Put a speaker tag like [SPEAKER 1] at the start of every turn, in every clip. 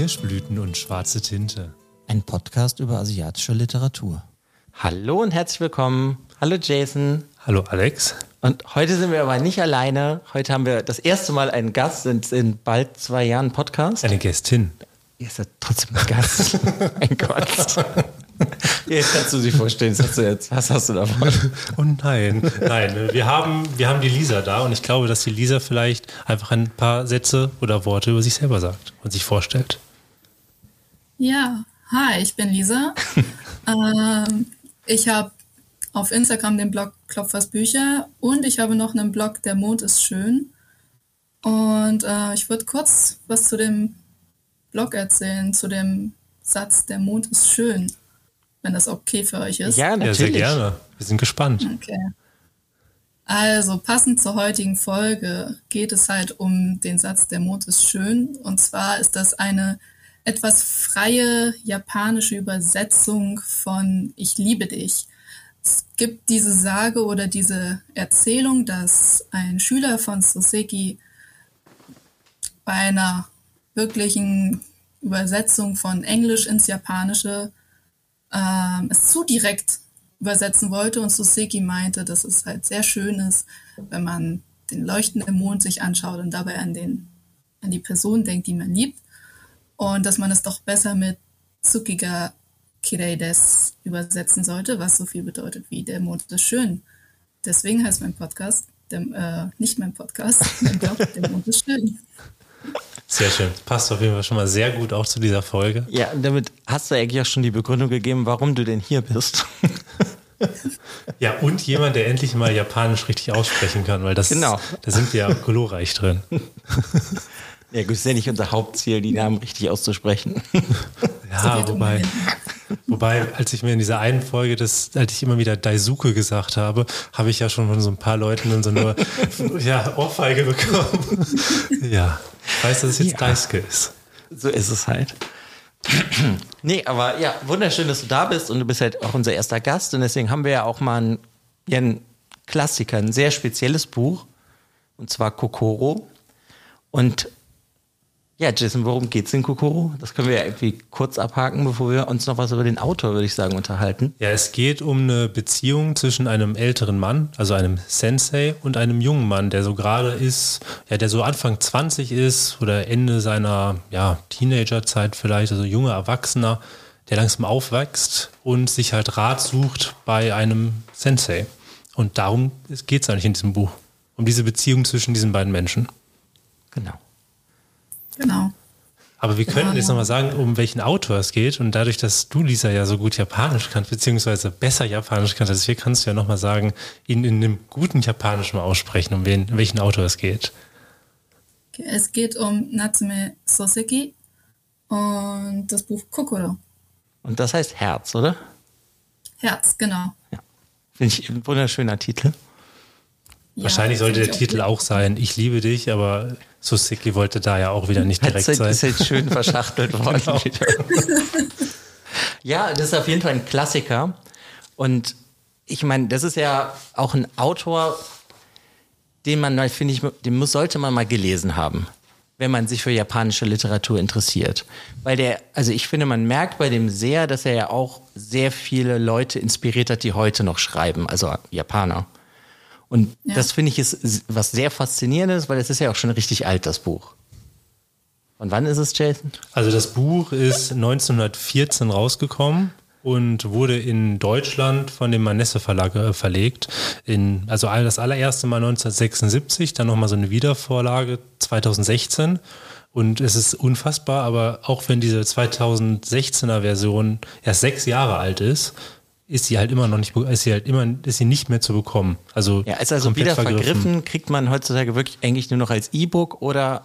[SPEAKER 1] Kirschblüten und schwarze Tinte.
[SPEAKER 2] Ein Podcast über asiatische Literatur.
[SPEAKER 3] Hallo und herzlich willkommen. Hallo Jason.
[SPEAKER 1] Hallo Alex.
[SPEAKER 3] Und heute sind wir aber nicht alleine. Heute haben wir das erste Mal einen Gast in, in bald zwei Jahren Podcast.
[SPEAKER 1] Eine Gästin.
[SPEAKER 3] Ihr seid trotzdem ein Gast. mein Gott. Jetzt kannst du sie vorstellen. Was hast du jetzt? Was hast du davon?
[SPEAKER 1] Oh nein. Nein, wir haben, wir haben die Lisa da und ich glaube, dass die Lisa vielleicht einfach ein paar Sätze oder Worte über sich selber sagt und sich vorstellt.
[SPEAKER 4] Ja, hi, ich bin Lisa. ähm, ich habe auf Instagram den Blog Klopfers Bücher und ich habe noch einen Blog Der Mond ist schön. Und äh, ich würde kurz was zu dem Blog erzählen, zu dem Satz Der Mond ist schön, wenn das okay für euch ist.
[SPEAKER 3] Ja,
[SPEAKER 1] Ja, sehr
[SPEAKER 3] natürlich.
[SPEAKER 1] gerne. Wir sind gespannt.
[SPEAKER 4] Okay. Also passend zur heutigen Folge geht es halt um den Satz Der Mond ist schön. Und zwar ist das eine etwas freie japanische Übersetzung von Ich liebe dich. Es gibt diese Sage oder diese Erzählung, dass ein Schüler von Soseki bei einer wirklichen Übersetzung von Englisch ins Japanische ähm, es zu direkt übersetzen wollte und Soseki meinte, dass es halt sehr schön ist, wenn man den leuchtenden Mond sich anschaut und dabei an den an die Person denkt, die man liebt und dass man es doch besser mit Tsukiga Kirei des übersetzen sollte, was so viel bedeutet wie der Mond ist schön. Deswegen heißt mein Podcast, der, äh, nicht mein Podcast, mein Blog, der Mond ist schön.
[SPEAKER 1] Sehr schön. Passt auf jeden Fall schon mal sehr gut auch zu dieser Folge.
[SPEAKER 3] Ja, und damit hast du eigentlich auch schon die Begründung gegeben, warum du denn hier bist.
[SPEAKER 1] Ja, und jemand, der endlich mal Japanisch richtig aussprechen kann, weil das,
[SPEAKER 3] Genau.
[SPEAKER 1] da sind wir ja glorreich drin.
[SPEAKER 3] Ja, gut, ist ja nicht unser Hauptziel, die Namen richtig auszusprechen.
[SPEAKER 1] Ja, wobei, wobei, als ich mir in dieser einen Folge, das, als ich immer wieder Daisuke gesagt habe, habe ich ja schon von so ein paar Leuten dann so nur ja, Ohrfeige bekommen. Ja, ich weiß, dass es jetzt
[SPEAKER 3] Ja.
[SPEAKER 1] Daisuke ist.
[SPEAKER 3] So ist es halt. nee, aber ja, wunderschön, dass du da bist und du bist halt auch unser erster Gast und deswegen haben wir ja auch mal einen, ja, einen Klassiker, ein sehr spezielles Buch und zwar Kokoro. Und ja, Jason, worum geht's in Kokoro? Das können wir ja irgendwie kurz abhaken, bevor wir uns noch was über den Autor, würde ich sagen, unterhalten.
[SPEAKER 1] Ja, es geht um eine Beziehung zwischen einem älteren Mann, also einem Sensei, und einem jungen Mann, der so gerade ist, ja, der so Anfang 20 ist oder Ende seiner ja, Teenagerzeit vielleicht, also junger Erwachsener, der langsam aufwächst und sich halt Rat sucht bei einem Sensei. Und darum geht es eigentlich in diesem Buch. Um diese Beziehung zwischen diesen beiden Menschen.
[SPEAKER 3] Genau.
[SPEAKER 4] Genau.
[SPEAKER 1] Aber wir könnten
[SPEAKER 4] Ja,
[SPEAKER 1] jetzt
[SPEAKER 4] ja.
[SPEAKER 1] nochmal sagen, um welchen Autor es geht. Und dadurch, dass du, Lisa, ja so gut Japanisch kannst, beziehungsweise besser Japanisch kannst als wir, kannst du ja nochmal sagen, ihn in einem guten Japanisch mal aussprechen, um wen, welchen Autor es geht.
[SPEAKER 4] Es geht um Natsume Soseki und das Buch Kokoro.
[SPEAKER 3] Und das heißt Herz, oder?
[SPEAKER 4] Herz, genau.
[SPEAKER 3] Finde ich ein wunderschöner Titel.
[SPEAKER 4] Ja,
[SPEAKER 1] Wahrscheinlich sollte der Titel auch sein, Ich liebe dich, aber Suseki wollte da ja auch wieder nicht direkt sein.
[SPEAKER 3] halt, ist halt schön verschachtelt worden.
[SPEAKER 1] Genau.
[SPEAKER 3] ja, das ist auf jeden Fall ein Klassiker. Und ich meine, das ist ja auch ein Autor, den man mal, finde ich, den muss, sollte man mal gelesen haben, wenn man sich für japanische Literatur interessiert. Weil der, also ich finde, man merkt bei dem sehr, dass er ja auch sehr viele Leute inspiriert hat, die heute noch schreiben, also Japaner. Und
[SPEAKER 4] Ja.
[SPEAKER 3] das finde ich ist was sehr faszinierendes, weil es ist ja auch schon richtig alt, das Buch. Und wann ist es, Jason?
[SPEAKER 1] Also das Buch ist 1914 rausgekommen und wurde in Deutschland von dem Manesse Verlag äh, verlegt. In, also all- das allererste Mal 1976, dann nochmal so eine Wiedervorlage 2016. Und es ist unfassbar, aber auch wenn diese 2016er Version erst sechs Jahre alt ist, ist sie halt immer noch nicht, ist sie halt immer, ist sie nicht mehr zu bekommen. Also
[SPEAKER 3] Ja, ist also wieder vergriffen. kriegt man heutzutage wirklich eigentlich nur noch als E-Book oder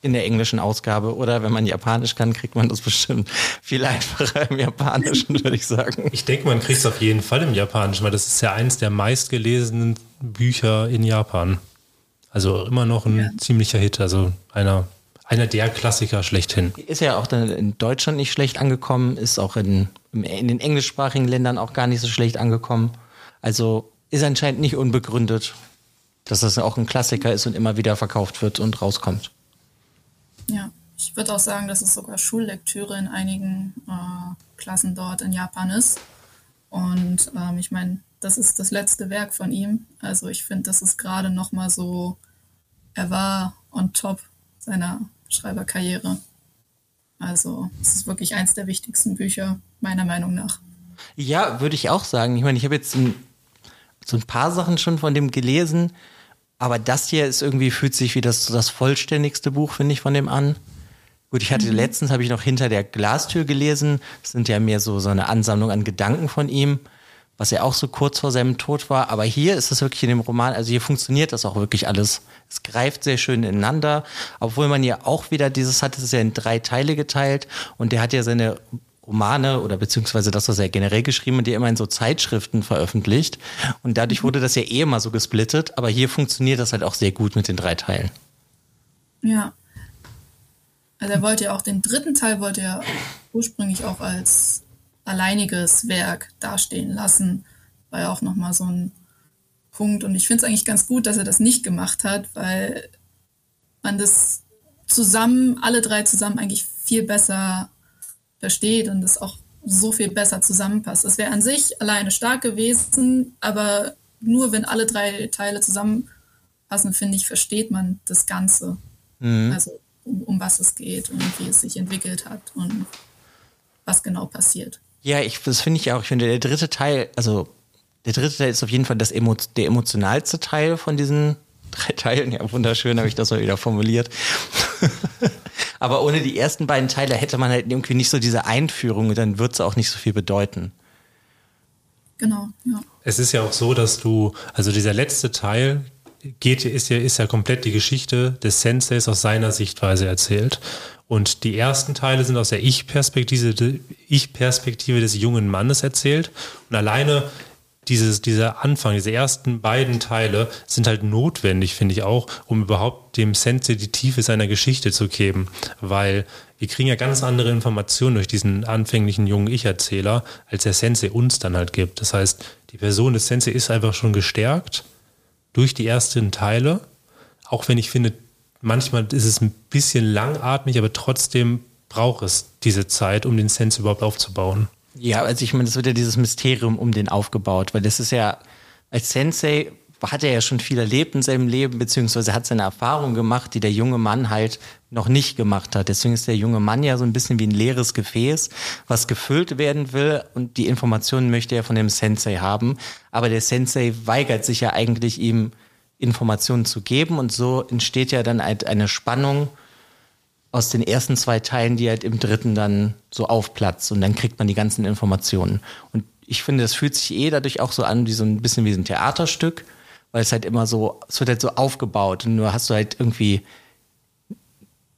[SPEAKER 3] in der englischen Ausgabe oder wenn man Japanisch kann, kriegt man das bestimmt viel einfacher im Japanischen, würde ich sagen.
[SPEAKER 1] Ich denke, man kriegt es auf jeden Fall im Japanischen, weil das ist ja eins der meistgelesenen Bücher in Japan. Also immer noch ein ziemlicher Hit, also einer, einer der Klassiker schlechthin.
[SPEAKER 3] Ist ja auch dann in Deutschland nicht schlecht angekommen, ist auch in, in den englischsprachigen Ländern auch gar nicht so schlecht angekommen. Also ist anscheinend nicht unbegründet, dass das auch ein Klassiker ist und immer wieder verkauft wird und rauskommt.
[SPEAKER 4] Ja, ich würde auch sagen, dass es sogar Schullektüre in einigen äh, Klassen dort in Japan ist. Und ähm, ich meine, das ist das letzte Werk von ihm. Also ich finde, das ist gerade noch mal so, er war on top seiner Schreiberkarriere. Also es ist wirklich eins der wichtigsten Bücher, meiner Meinung nach.
[SPEAKER 3] Ja, würde ich auch sagen. Ich meine, ich habe jetzt ein, so ein paar Sachen schon von dem gelesen, aber das hier ist irgendwie, fühlt sich wie das, das vollständigste Buch, finde ich, von dem an. Gut, ich hatte mhm. letztens, habe ich noch hinter der Glastür gelesen. Das sind ja mehr so, so eine Ansammlung an Gedanken von ihm, was ja auch so kurz vor seinem Tod war. Aber hier ist es wirklich in dem Roman, also hier funktioniert das auch wirklich alles. Es greift sehr schön ineinander, obwohl man ja auch wieder dieses hat, es ist ja in drei Teile geteilt und der hat ja seine Romane oder beziehungsweise das, was er generell geschrieben hat, die immer in so Zeitschriften veröffentlicht. Und dadurch wurde das ja eh immer so gesplittet, aber hier funktioniert das halt auch sehr gut mit den drei Teilen.
[SPEAKER 4] Ja. Also er wollte ja auch den dritten Teil wollte er ursprünglich auch als alleiniges Werk dastehen lassen. War ja auch nochmal so ein Punkt. Und ich finde es eigentlich ganz gut, dass er das nicht gemacht hat, weil man das zusammen, alle drei zusammen eigentlich viel besser versteht und es auch so viel besser zusammenpasst. Es wäre an sich alleine stark gewesen, aber nur wenn alle drei Teile zusammenpassen, finde ich, versteht man das Ganze. Mhm. Also um, um was es geht und wie es sich entwickelt hat und was genau passiert.
[SPEAKER 3] Ja, ich, das finde ich auch. Ich finde, der dritte Teil, also der dritte Teil ist auf jeden Fall das der emotionalste Teil von diesen drei Teilen. Ja, wunderschön habe ich das mal wieder formuliert. Aber ohne die ersten beiden Teile hätte man halt irgendwie nicht so diese Einführung und dann wird es auch nicht so viel bedeuten.
[SPEAKER 4] Genau, ja.
[SPEAKER 1] Es ist ja auch so, dass du, also dieser letzte Teil geht, ist ja, ist ja komplett die Geschichte des Senseis aus seiner Sichtweise erzählt. Und die ersten Teile sind aus der Ich-Perspektive, Ich-Perspektive des jungen Mannes erzählt. Und alleine dieses, dieser Anfang, diese ersten beiden Teile sind halt notwendig, finde ich auch, um überhaupt dem Sensei die Tiefe seiner Geschichte zu geben. Weil wir kriegen ja ganz andere Informationen durch diesen anfänglichen jungen Ich-Erzähler, als der Sensei uns dann halt gibt. Das heißt, die Person des Sensei ist einfach schon gestärkt durch die ersten Teile. Auch wenn ich finde, manchmal ist es ein bisschen langatmig, aber trotzdem braucht es diese Zeit, um den Sensei überhaupt aufzubauen.
[SPEAKER 3] Ja, also ich meine, es wird ja dieses Mysterium um den aufgebaut, weil das ist ja, als Sensei hat er ja schon viel erlebt in seinem Leben, beziehungsweise hat seine Erfahrung gemacht, die der junge Mann halt noch nicht gemacht hat. Deswegen ist der junge Mann ja so ein bisschen wie ein leeres Gefäß, was gefüllt werden will und die Informationen möchte er von dem Sensei haben. Aber der Sensei weigert sich ja eigentlich ihm Informationen zu geben und so entsteht ja dann halt eine Spannung aus den ersten zwei Teilen, die halt im dritten dann so aufplatzt und dann kriegt man die ganzen Informationen. Und ich finde, das fühlt sich eh dadurch auch so an wie so ein bisschen wie so ein Theaterstück, weil es halt immer so, es wird halt so aufgebaut und nur hast du halt irgendwie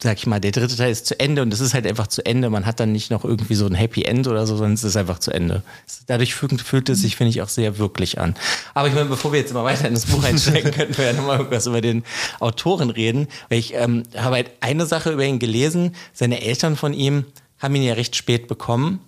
[SPEAKER 3] sag ich mal, der dritte Teil ist zu Ende und es ist halt einfach zu Ende. Man hat dann nicht noch irgendwie so ein Happy End oder so, sondern es ist einfach zu Ende. Dadurch fühlt, es sich, finde ich, auch sehr wirklich an. Aber ich meine, bevor wir jetzt immer weiter in das Buch einsteigen, könnten wir ja nochmal irgendwas über den Autoren reden. Weil ich ähm, habe halt eine Sache über ihn gelesen. Seine Eltern von ihm haben ihn ja recht spät bekommen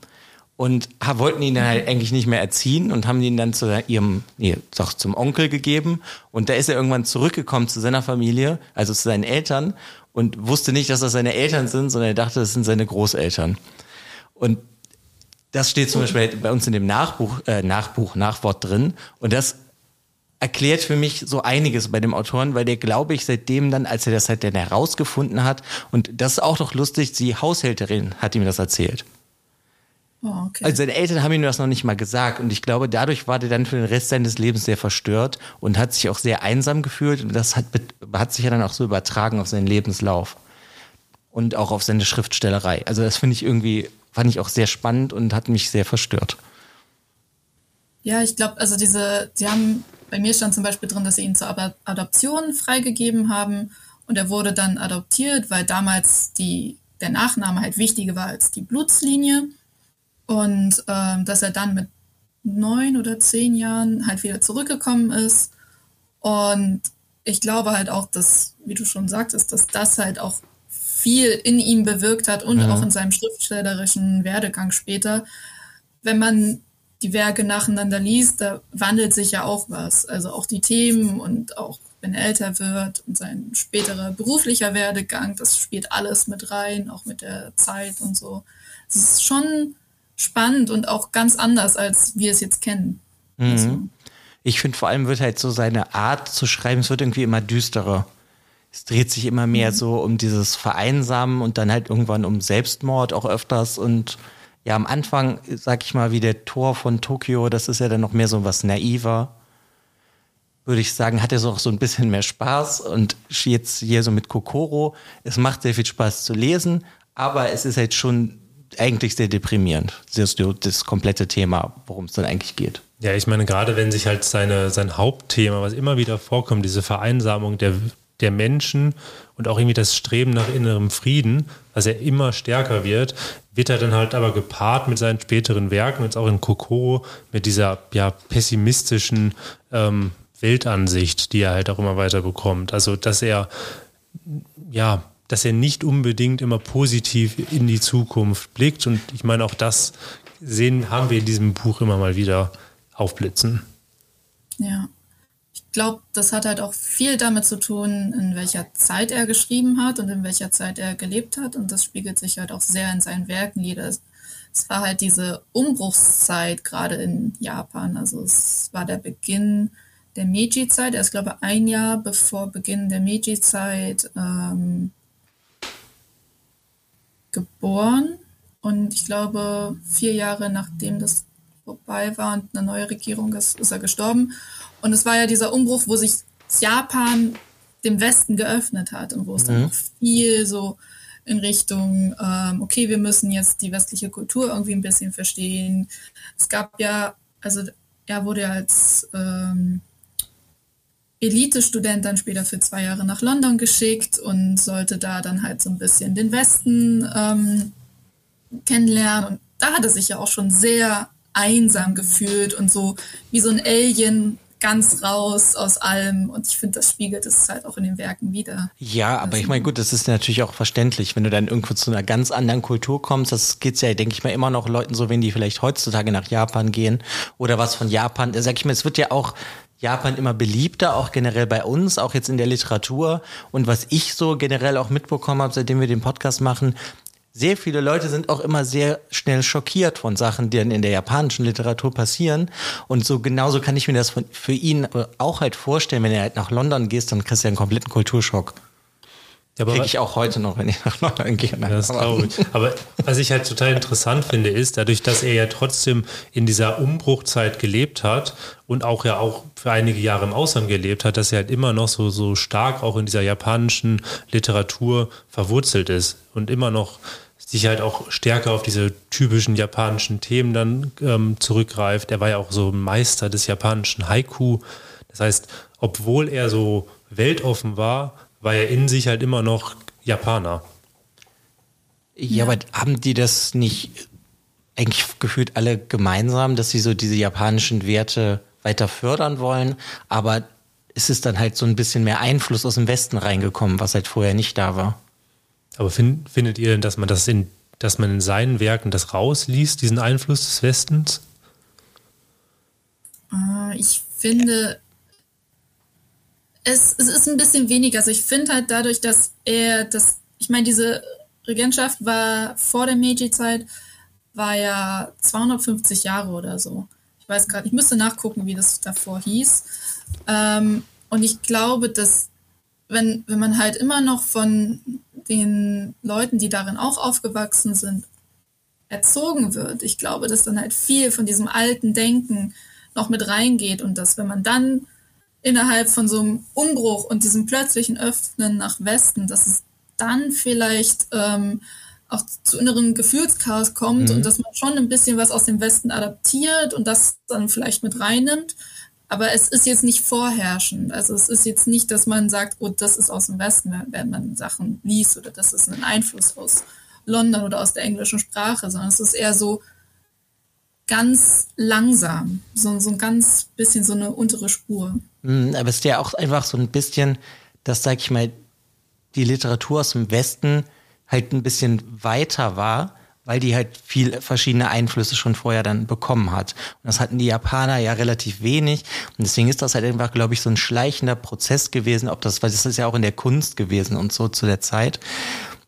[SPEAKER 3] und wollten ihn dann halt eigentlich nicht mehr erziehen und haben ihn dann zu ihrem, nee, doch zum Onkel gegeben. Und da ist er irgendwann zurückgekommen zu seiner Familie, also zu seinen Eltern und wusste nicht, dass das seine Eltern sind, sondern er dachte, das sind seine Großeltern. Und das steht zum Beispiel bei uns in dem Nachbuch, äh, Nachbuch, Nachwort drin. Und das erklärt für mich so einiges bei dem Autoren, weil der, glaube ich, seitdem dann, als er das halt dann herausgefunden hat, und das ist auch noch lustig, die Haushälterin hat ihm das erzählt. Oh, okay. Also seine Eltern haben ihm das noch nicht mal gesagt und ich glaube, dadurch war der dann für den Rest seines Lebens sehr verstört und hat sich auch sehr einsam gefühlt und das hat, hat sich ja dann auch so übertragen auf seinen Lebenslauf und auch auf seine Schriftstellerei. Also das finde ich irgendwie, fand ich auch sehr spannend und hat mich sehr verstört.
[SPEAKER 4] Ja, ich glaube, also diese, sie haben, bei mir stand zum Beispiel drin, dass sie ihn zur Adoption freigegeben haben und er wurde dann adoptiert, weil damals die, der Nachname halt wichtiger war als die Blutslinie. Und ähm, dass er dann mit neun oder zehn Jahren halt wieder zurückgekommen ist. Und ich glaube halt auch, dass, wie du schon sagtest, dass das halt auch viel in ihm bewirkt hat und mhm. auch in seinem schriftstellerischen Werdegang später. Wenn man die Werke nacheinander liest, da wandelt sich ja auch was. Also auch die Themen und auch wenn er älter wird und sein späterer beruflicher Werdegang, das spielt alles mit rein, auch mit der Zeit und so. Es ist schon spannend und auch ganz anders, als wir es jetzt kennen.
[SPEAKER 3] Mhm. Also, ich finde vor allem wird halt so seine Art zu schreiben, es wird irgendwie immer düsterer. Es dreht sich immer mehr mhm. so um dieses Vereinsamen und dann halt irgendwann um Selbstmord auch öfters und ja, am Anfang, sag ich mal, wie der Tor von Tokio, das ist ja dann noch mehr so was naiver. Würde ich sagen, hat er so auch so ein bisschen mehr Spaß und jetzt hier so mit Kokoro. Es macht sehr viel Spaß zu lesen, aber es ist halt schon eigentlich sehr deprimierend. Das, das komplette Thema, worum es dann eigentlich geht.
[SPEAKER 1] Ja, ich meine, gerade wenn sich halt seine, sein Hauptthema, was immer wieder vorkommt, diese Vereinsamung der, der Menschen und auch irgendwie das Streben nach innerem Frieden, was er immer stärker wird, wird er dann halt aber gepaart mit seinen späteren Werken, jetzt auch in Kokoro, mit dieser ja, pessimistischen ähm, Weltansicht, die er halt auch immer weiter bekommt. Also, dass er, ja, dass er nicht unbedingt immer positiv in die Zukunft blickt. Und ich meine, auch das sehen, haben wir in diesem Buch immer mal wieder aufblitzen.
[SPEAKER 4] Ja glaube, das hat halt auch viel damit zu tun, in welcher Zeit er geschrieben hat und in welcher Zeit er gelebt hat. Und das spiegelt sich halt auch sehr in seinen Werken nieder. Es war halt diese Umbruchszeit gerade in Japan. Also es war der Beginn der Meiji-Zeit. Er ist, glaube ich, ein Jahr bevor Beginn der Meiji-Zeit ähm, geboren. Und ich glaube, vier Jahre nachdem das vorbei war und eine neue Regierung ist, ist er gestorben. Und es war ja dieser Umbruch, wo sich Japan dem Westen geöffnet hat und wo es dann mhm. viel so in Richtung, ähm, okay, wir müssen jetzt die westliche Kultur irgendwie ein bisschen verstehen. Es gab ja, also er wurde als ähm, Elite-Student dann später für zwei Jahre nach London geschickt und sollte da dann halt so ein bisschen den Westen ähm, kennenlernen. Und da hat er sich ja auch schon sehr einsam gefühlt und so wie so ein Alien ganz raus aus allem und ich finde, das spiegelt es halt auch in den Werken wieder.
[SPEAKER 3] Ja, aber also, ich meine, gut, das ist natürlich auch verständlich, wenn du dann irgendwo zu einer ganz anderen Kultur kommst, das geht's ja, denke ich mal, immer noch Leuten so, wenn die vielleicht heutzutage nach Japan gehen oder was von Japan, sag ich mal, es wird ja auch Japan immer beliebter, auch generell bei uns, auch jetzt in der Literatur. Und was ich so generell auch mitbekommen habe, seitdem wir den Podcast machen, sehr viele Leute sind auch immer sehr schnell schockiert von Sachen, die dann in der japanischen Literatur passieren. Und so genauso kann ich mir das für ihn auch halt vorstellen, wenn er halt nach London gehst, dann kriegst du ja einen kompletten Kulturschock. Ja, Kriege ich auch heute noch, wenn ich nach London gehe.
[SPEAKER 1] Das glaube ich. Aber was ich halt total interessant finde, ist, dadurch, dass er ja trotzdem in dieser Umbruchzeit gelebt hat und auch ja auch für einige Jahre im Ausland gelebt hat, dass er halt immer noch so, so stark auch in dieser japanischen Literatur verwurzelt ist und immer noch sich halt auch stärker auf diese typischen japanischen Themen dann ähm, zurückgreift. Er war ja auch so Meister des japanischen Haiku. Das heißt, obwohl er so weltoffen war, war er in sich halt immer noch Japaner.
[SPEAKER 3] Ja, aber haben die das nicht eigentlich gefühlt alle gemeinsam, dass sie so diese japanischen Werte weiter fördern wollen, aber es ist dann halt so ein bisschen mehr Einfluss aus dem Westen reingekommen, was halt vorher nicht da war.
[SPEAKER 1] Aber find, findet ihr denn, dass man das in, dass man in seinen Werken das rausliest, diesen Einfluss des Westens?
[SPEAKER 4] Äh, ich finde, es, es ist ein bisschen weniger. Also ich finde halt dadurch, dass er das, ich meine, diese Regentschaft war vor der Meiji-Zeit, war ja 250 Jahre oder so. Ich weiß gerade, ich müsste nachgucken, wie das davor hieß. Ähm, und ich glaube, dass wenn, wenn man halt immer noch von den Leuten, die darin auch aufgewachsen sind, erzogen wird, ich glaube, dass dann halt viel von diesem alten Denken noch mit reingeht und dass wenn man dann innerhalb von so einem Umbruch und diesem plötzlichen Öffnen nach Westen, dass es dann vielleicht ähm, auch zu inneren Gefühlschaos kommt mhm. und dass man schon ein bisschen was aus dem Westen adaptiert und das dann vielleicht mit reinnimmt. Aber es ist jetzt nicht vorherrschend. Also es ist jetzt nicht, dass man sagt, oh, das ist aus dem Westen, wenn man Sachen liest oder das ist ein Einfluss aus London oder aus der englischen Sprache, sondern es ist eher so ganz langsam, so, so ein ganz bisschen so eine untere Spur.
[SPEAKER 3] Mhm, aber es ist ja auch einfach so ein bisschen, dass, sag ich mal, die Literatur aus dem Westen halt ein bisschen weiter war weil die halt viel verschiedene Einflüsse schon vorher dann bekommen hat. Und das hatten die Japaner ja relativ wenig. Und deswegen ist das halt einfach, glaube ich, so ein schleichender Prozess gewesen, ob das, weil das ist ja auch in der Kunst gewesen und so zu der Zeit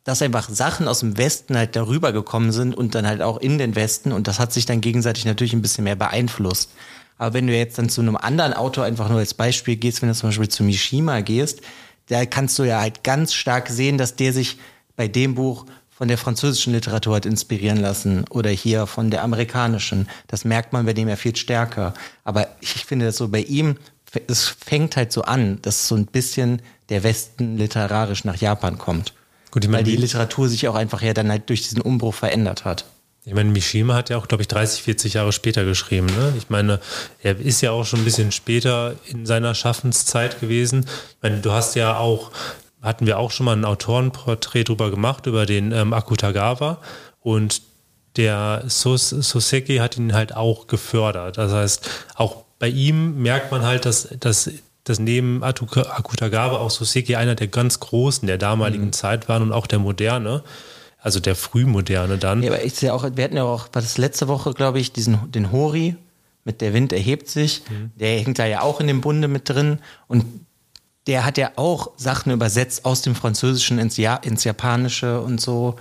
[SPEAKER 3] dass einfach Sachen aus dem Westen halt darüber gekommen sind und dann halt auch in den Westen und das hat sich dann gegenseitig natürlich ein bisschen mehr beeinflusst. Aber wenn du jetzt dann zu einem anderen Autor einfach nur als Beispiel gehst, wenn du zum Beispiel zu Mishima gehst, da kannst du ja halt ganz stark sehen, dass der sich bei dem Buch von der französischen Literatur hat inspirieren lassen oder hier von der amerikanischen. Das merkt man bei dem ja viel stärker. Aber ich finde das so bei ihm, es fängt halt so an, dass so ein bisschen der Westen literarisch nach Japan kommt. Gut, ich meine, weil die Literatur sich auch einfach ja dann halt durch diesen Umbruch verändert hat.
[SPEAKER 1] Ich meine, Mishima hat ja auch, glaube ich, 30, 40 Jahre später geschrieben. Ne? Ich meine, er ist ja auch schon ein bisschen später in seiner Schaffenszeit gewesen. Ich meine, du hast ja auch, hatten wir auch schon mal ein Autorenporträt drüber gemacht, über den ähm, Akutagawa. Und der Sos Soseki hat ihn halt auch gefördert. Das heißt, auch bei ihm merkt man halt, dass, dass dass neben Akutagawa auch Soseki einer der ganz Großen der damaligen mhm. Zeit waren und auch der Moderne. Also der Frühmoderne dann.
[SPEAKER 3] Ja, aber ich sehe auch, wir hatten ja auch, war das letzte Woche, glaube ich, diesen, den Hori mit Der Wind erhebt sich. Mhm. Der hängt da ja auch in dem Bunde mit drin. Und der hat ja auch Sachen übersetzt aus dem Französischen ins, ja ins Japanische und so.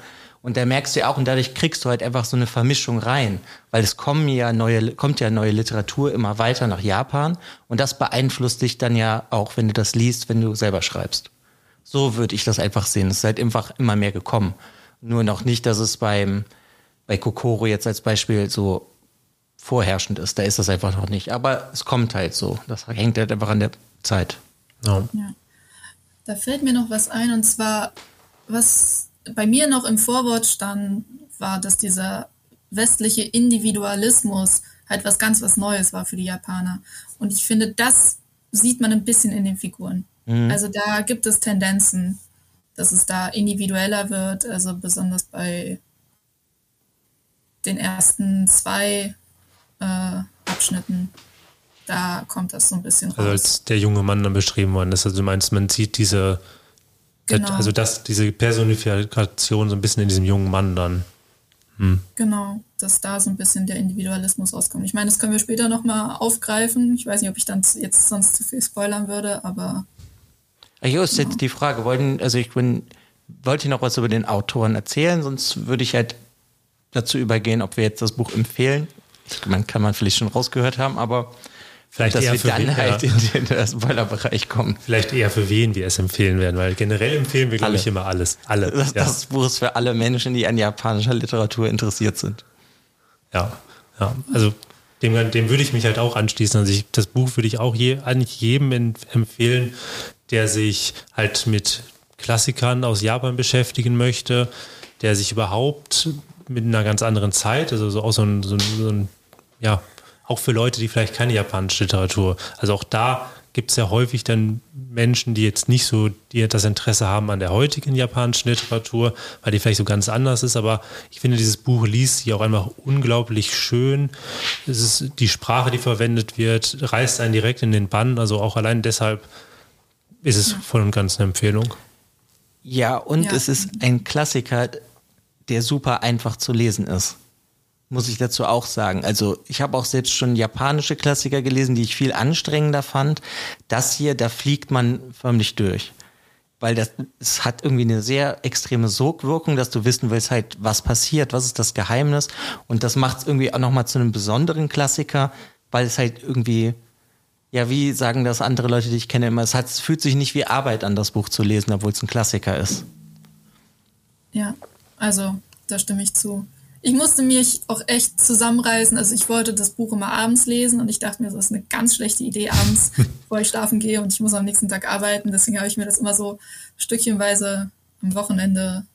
[SPEAKER 3] Und da merkst du ja auch, und dadurch kriegst du halt einfach so eine Vermischung rein, weil es kommen ja neue, kommt ja neue Literatur immer weiter nach Japan und das beeinflusst dich dann ja auch, wenn du das liest, wenn du selber schreibst. So würde ich das einfach sehen. Es ist halt einfach immer mehr gekommen. Nur noch nicht, dass es beim, bei Kokoro jetzt als Beispiel so vorherrschend ist. Da ist das einfach noch nicht. Aber es kommt halt so. Das hängt halt einfach an der Zeit.
[SPEAKER 4] Ja. ja. Da fällt mir noch was ein und zwar, was bei mir noch im Vorwort stand, war, dass dieser westliche Individualismus halt was ganz was Neues war für die Japaner. Und ich finde, das sieht man ein bisschen in den Figuren. Mhm. Also da gibt es Tendenzen, dass es da individueller wird, also besonders bei den ersten zwei äh, Abschnitten. Da kommt das so ein bisschen
[SPEAKER 1] raus. Also als der junge Mann dann beschrieben worden ist. Also du meinst, man sieht diese Genau. Also das, diese Personifikation so ein bisschen in diesem jungen Mann dann.
[SPEAKER 4] Hm. Genau, dass da so ein bisschen der Individualismus rauskommt. Ich meine, das können wir später nochmal aufgreifen. Ich weiß nicht, ob ich dann jetzt sonst zu viel spoilern würde, aber.
[SPEAKER 3] Hier ist jetzt die Frage, wollten, also ich bin, wollte noch was über den Autoren erzählen, sonst würde ich halt dazu übergehen, ob wir jetzt das Buch empfehlen. Man kann man vielleicht schon rausgehört haben, aber
[SPEAKER 1] Vielleicht dass eher wir
[SPEAKER 3] dann wen, halt ja. in den Spoilerbereich kommen.
[SPEAKER 1] Vielleicht eher für wen wir es empfehlen werden, weil generell empfehlen wir, glaube ich, immer alles. Alle.
[SPEAKER 3] Das, ja. das Buch ist für alle Menschen, die an japanischer Literatur interessiert sind.
[SPEAKER 1] Ja, ja. Also dem, dem würde ich mich halt auch anschließen. Also ich, das Buch würde ich auch je, eigentlich jedem empfehlen, der sich halt mit Klassikern aus Japan beschäftigen möchte, der sich überhaupt mit einer ganz anderen Zeit, also so auch so ein, so ein, so ein ja, auch für Leute, die vielleicht keine japanische Literatur, also auch da gibt es ja häufig dann Menschen, die jetzt nicht so die das Interesse haben an der heutigen japanischen Literatur, weil die vielleicht so ganz anders ist. Aber ich finde, dieses Buch liest sich auch einfach unglaublich schön. Es ist die Sprache, die verwendet wird, reißt einen direkt in den Bann. Also auch allein deshalb ist es voll und ganz eine Empfehlung.
[SPEAKER 3] Ja, und ja. es ist ein Klassiker, der super einfach zu lesen ist muss ich dazu auch sagen. Also ich habe auch selbst schon japanische Klassiker gelesen, die ich viel anstrengender fand. Das hier, da fliegt man förmlich durch. Weil das, es hat irgendwie eine sehr extreme Sogwirkung, dass du wissen willst halt, was passiert, was ist das Geheimnis. Und das macht es irgendwie auch nochmal zu einem besonderen Klassiker, weil es halt irgendwie, ja, wie sagen das andere Leute, die ich kenne immer, es, hat, es fühlt sich nicht wie Arbeit an, das Buch zu lesen, obwohl es ein Klassiker ist.
[SPEAKER 4] Ja, also da stimme ich zu ich musste mich auch echt zusammenreißen. Also ich wollte das Buch immer abends lesen und ich dachte mir, das ist eine ganz schlechte Idee abends, bevor ich schlafen gehe und ich muss am nächsten Tag arbeiten. Deswegen habe ich mir das immer so stückchenweise am Wochenende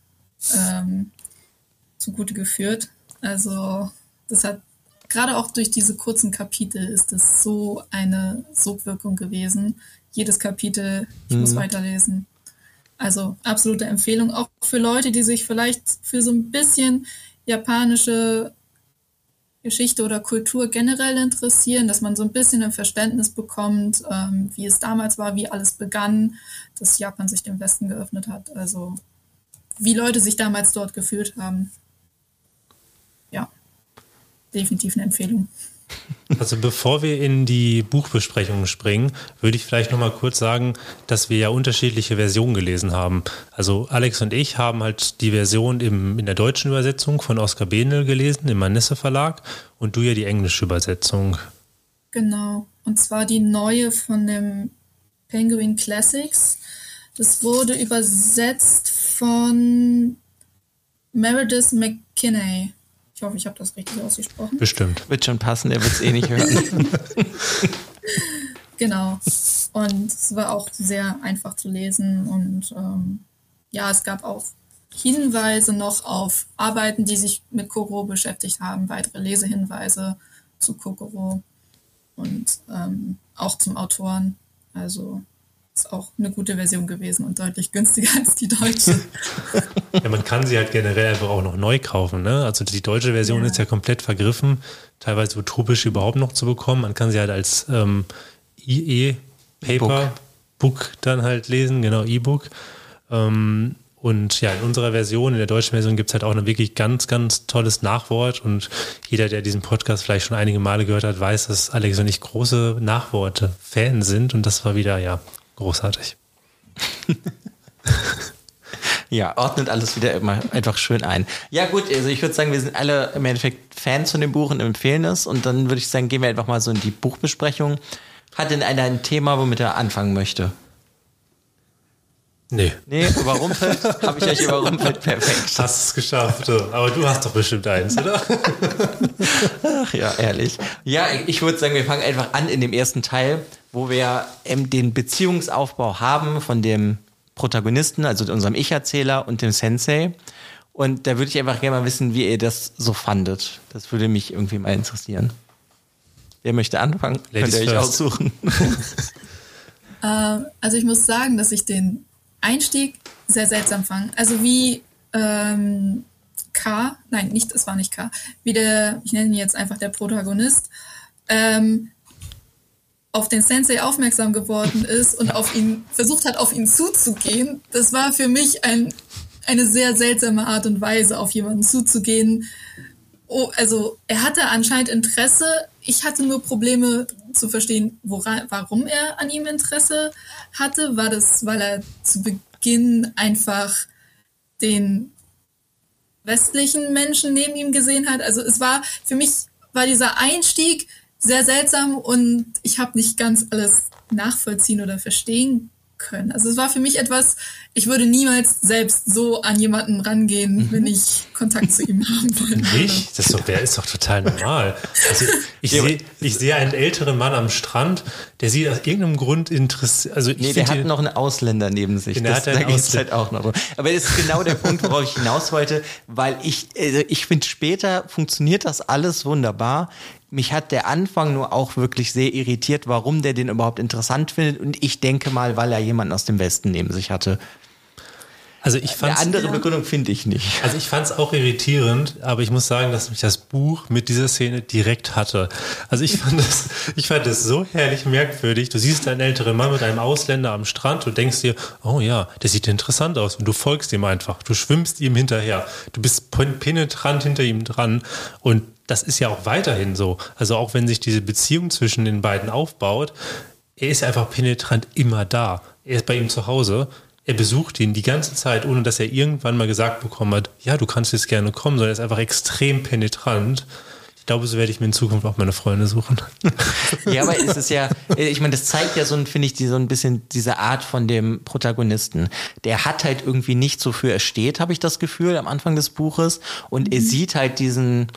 [SPEAKER 4] ähm, zugute geführt. Also das hat gerade auch durch diese kurzen Kapitel ist es so eine Sogwirkung gewesen. Jedes Kapitel, ich mhm. muss weiterlesen. Also absolute Empfehlung, auch für Leute, die sich vielleicht für so ein bisschen japanische Geschichte oder Kultur generell interessieren, dass man so ein bisschen ein Verständnis bekommt, ähm, wie es damals war, wie alles begann, dass Japan sich dem Westen geöffnet hat. Also wie Leute sich damals dort gefühlt haben. definitiv eine Empfehlung.
[SPEAKER 1] Also bevor wir in die Buchbesprechung springen, würde ich vielleicht noch mal kurz sagen, dass wir ja unterschiedliche Versionen gelesen haben. Also Alex und ich haben halt die Version im, in der deutschen Übersetzung von Oskar Benel gelesen, im Manisse Verlag, und du ja die englische Übersetzung.
[SPEAKER 4] Genau. Und zwar die neue von dem Penguin Classics. Das wurde übersetzt von Meredith McKinney. Ich hoffe, ich habe das richtig ausgesprochen.
[SPEAKER 1] Bestimmt.
[SPEAKER 3] Wird schon passen, er wird es eh nicht hören.
[SPEAKER 4] genau. Und es war auch sehr einfach zu lesen. Und ähm, ja, es gab auch Hinweise noch auf Arbeiten, die sich mit Kokoro beschäftigt haben, weitere Lesehinweise zu Kokoro und ähm, auch zum Autoren. Also ist auch eine gute Version gewesen und deutlich günstiger als die deutsche.
[SPEAKER 1] ja, man kann sie halt generell einfach auch noch neu kaufen. Ne? Also die deutsche Version ja. ist ja komplett vergriffen, teilweise utopisch überhaupt noch zu bekommen. Man kann sie halt als ähm, IE-Paper, Book dann halt lesen, genau, E-Book. Ähm, und ja, in unserer Version, in der deutschen Version, gibt es halt auch ein wirklich ganz, ganz tolles Nachwort. Und jeder, der diesen Podcast vielleicht schon einige Male gehört hat, weiß, dass Alex und ich große Nachworte-Fan sind. Und das war wieder, ja, großartig.
[SPEAKER 3] ja, ordnet alles wieder immer einfach schön ein. Ja, gut, also ich würde sagen, wir sind alle im Endeffekt Fans von dem Buch und empfehlen es. Und dann würde ich sagen, gehen wir einfach mal so in die Buchbesprechung. Hat denn einer ein Thema, womit er anfangen möchte?
[SPEAKER 1] Nee.
[SPEAKER 3] Nee, überrumpelt. Habe ich euch überrumpelt. Perfekt.
[SPEAKER 1] Hast es geschafft. Aber du hast doch bestimmt eins, oder?
[SPEAKER 3] Ach ja, ehrlich. Ja, ich würde sagen, wir fangen einfach an in dem ersten Teil, wo wir den Beziehungsaufbau haben von dem Protagonisten, also unserem Ich-Erzähler und dem Sensei. Und da würde ich einfach gerne mal wissen, wie ihr das so fandet. Das würde mich irgendwie mal interessieren. Wer möchte anfangen?
[SPEAKER 1] Ladies
[SPEAKER 3] Könnt
[SPEAKER 1] ihr euch
[SPEAKER 3] first. aussuchen.
[SPEAKER 4] äh, also ich muss sagen, dass ich den Einstieg sehr seltsam fand. Also wie ähm, K, nein, nicht, es war nicht K, wie der, ich nenne ihn jetzt einfach der Protagonist, ähm, auf den Sensei aufmerksam geworden ist und auf ihn versucht hat, auf ihn zuzugehen. Das war für mich ein, eine sehr seltsame Art und Weise, auf jemanden zuzugehen. Oh, also er hatte anscheinend Interesse. Ich hatte nur Probleme zu verstehen, woran, warum er an ihm Interesse hatte. War das, weil er zu Beginn einfach den westlichen Menschen neben ihm gesehen hat? Also es war für mich war dieser Einstieg sehr seltsam und ich habe nicht ganz alles nachvollziehen oder verstehen können. Also es war für mich etwas, ich würde niemals selbst so an jemanden rangehen, mhm. wenn ich Kontakt zu ihm haben wollte.
[SPEAKER 1] Nicht? Das ist doch, der ist doch total normal. Also ich sehe ich sehe einen älteren Mann am Strand, der sieht aus irgendeinem Grund interessiert. Also
[SPEAKER 3] nee, der hat noch einen Ausländer neben sich.
[SPEAKER 1] Genau, das, da
[SPEAKER 3] geht es halt auch noch. Aber das ist genau der Punkt, worauf ich hinaus wollte, weil ich, also ich finde, später funktioniert das alles wunderbar mich hat der Anfang nur auch wirklich sehr irritiert, warum der den überhaupt interessant findet. Und ich denke mal, weil er jemanden aus dem Westen neben sich hatte.
[SPEAKER 1] Also ich fand
[SPEAKER 3] eine andere Begründung finde ich nicht.
[SPEAKER 1] Also ich fand es auch irritierend, aber ich muss sagen, dass mich das Buch mit dieser Szene direkt hatte. Also ich fand das, ich fand das so herrlich merkwürdig. Du siehst einen älteren Mann mit einem Ausländer am Strand und denkst dir, oh ja, der sieht interessant aus und du folgst ihm einfach. Du schwimmst ihm hinterher. Du bist penetrant hinter ihm dran und das ist ja auch weiterhin so. Also auch wenn sich diese Beziehung zwischen den beiden aufbaut, er ist einfach penetrant immer da. Er ist bei ihm zu Hause. Er besucht ihn die ganze Zeit, ohne dass er irgendwann mal gesagt bekommen hat, ja, du kannst jetzt gerne kommen, sondern er ist einfach extrem penetrant. Ich glaube, so werde ich mir in Zukunft auch meine Freunde suchen.
[SPEAKER 3] Ja, aber es ist ja, ich meine, das zeigt ja so, finde ich, die, so ein bisschen diese Art von dem Protagonisten. Der hat halt irgendwie nicht so für er steht, habe ich das Gefühl, am Anfang des Buches. Und mhm. er sieht halt diesen,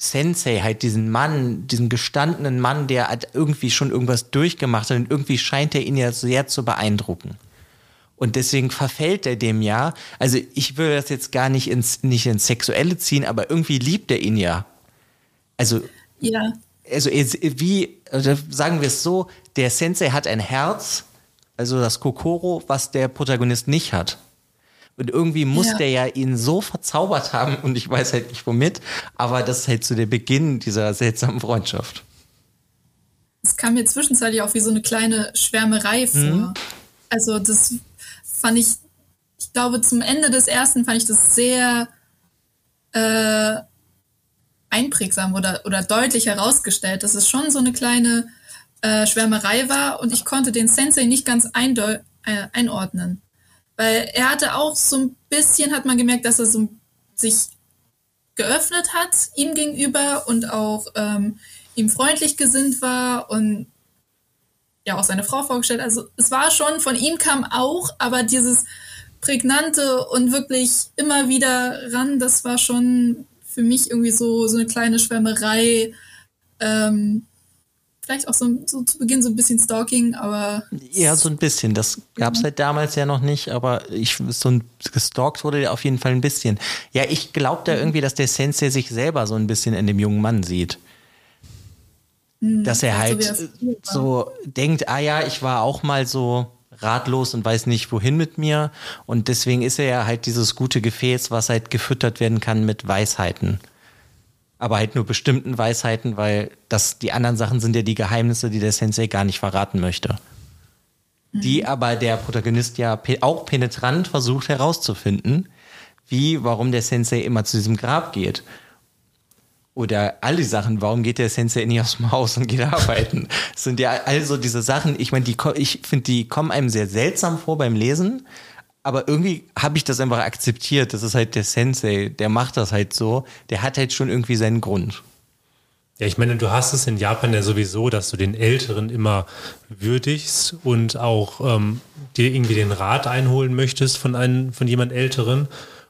[SPEAKER 3] Sensei, halt diesen Mann, diesen gestandenen Mann, der halt irgendwie schon irgendwas durchgemacht hat und irgendwie scheint er ihn ja sehr zu beeindrucken. Und deswegen verfällt er dem ja. Also ich würde das jetzt gar nicht ins, nicht ins Sexuelle ziehen, aber irgendwie liebt er ihn ja. Also,
[SPEAKER 4] ja.
[SPEAKER 3] Also wie, also sagen wir es so, der Sensei hat ein Herz, also das Kokoro, was der Protagonist nicht hat. Und irgendwie muss ja. der ja ihn so verzaubert haben und ich weiß halt nicht womit, aber das ist halt so der Beginn dieser seltsamen Freundschaft.
[SPEAKER 4] Es kam mir zwischenzeitlich auch wie so eine kleine Schwärmerei vor. Mhm. Also das fand ich, ich glaube zum Ende des ersten fand ich das sehr, äh, einprägsam oder, oder deutlich herausgestellt, dass es schon so eine kleine äh, Schwärmerei war und ich konnte den Sensei nicht ganz äh, einordnen. Weil er hatte auch so ein bisschen, hat man gemerkt, dass er so sich geöffnet hat ihm gegenüber und auch ähm, ihm freundlich gesinnt war und ja auch seine Frau vorgestellt. Also es war schon, von ihm kam auch, aber dieses prägnante und wirklich immer wieder ran, das war schon für mich irgendwie so, so eine kleine Schwärmerei. Ähm, vielleicht auch so, so, zu Beginn so ein bisschen Stalking, aber.
[SPEAKER 3] Ja, so ein bisschen. Das gab es halt damals ja noch nicht, aber ich so ein gestalkt wurde der auf jeden Fall ein bisschen. Ja, ich glaube da irgendwie, dass der Sensei sich selber so ein bisschen in dem jungen Mann sieht. Mhm, dass er halt so, so denkt, ah ja, ich war auch mal so ratlos und weiß nicht, wohin mit mir. Und deswegen ist er ja halt dieses gute Gefäß, was halt gefüttert werden kann mit Weisheiten. Aber halt nur bestimmten Weisheiten, weil das, die anderen Sachen sind ja die Geheimnisse, die der Sensei gar nicht verraten möchte. Mhm. Die aber der Protagonist ja auch penetrant versucht herauszufinden, wie, warum der Sensei immer zu diesem Grab geht. Oder all die Sachen, warum geht der Sensei nicht aus dem Haus und geht arbeiten? Das sind ja also diese Sachen, ich meine, die, ich finde, die kommen einem sehr seltsam vor beim Lesen, aber irgendwie habe ich das einfach akzeptiert. Das ist halt der Sensei, der macht das halt so. Der hat halt schon irgendwie seinen Grund.
[SPEAKER 1] Ja, ich meine, du hast es in Japan ja sowieso, dass du den Älteren immer würdigst und auch ähm, dir irgendwie den Rat einholen möchtest von einem, von jemand Älteren.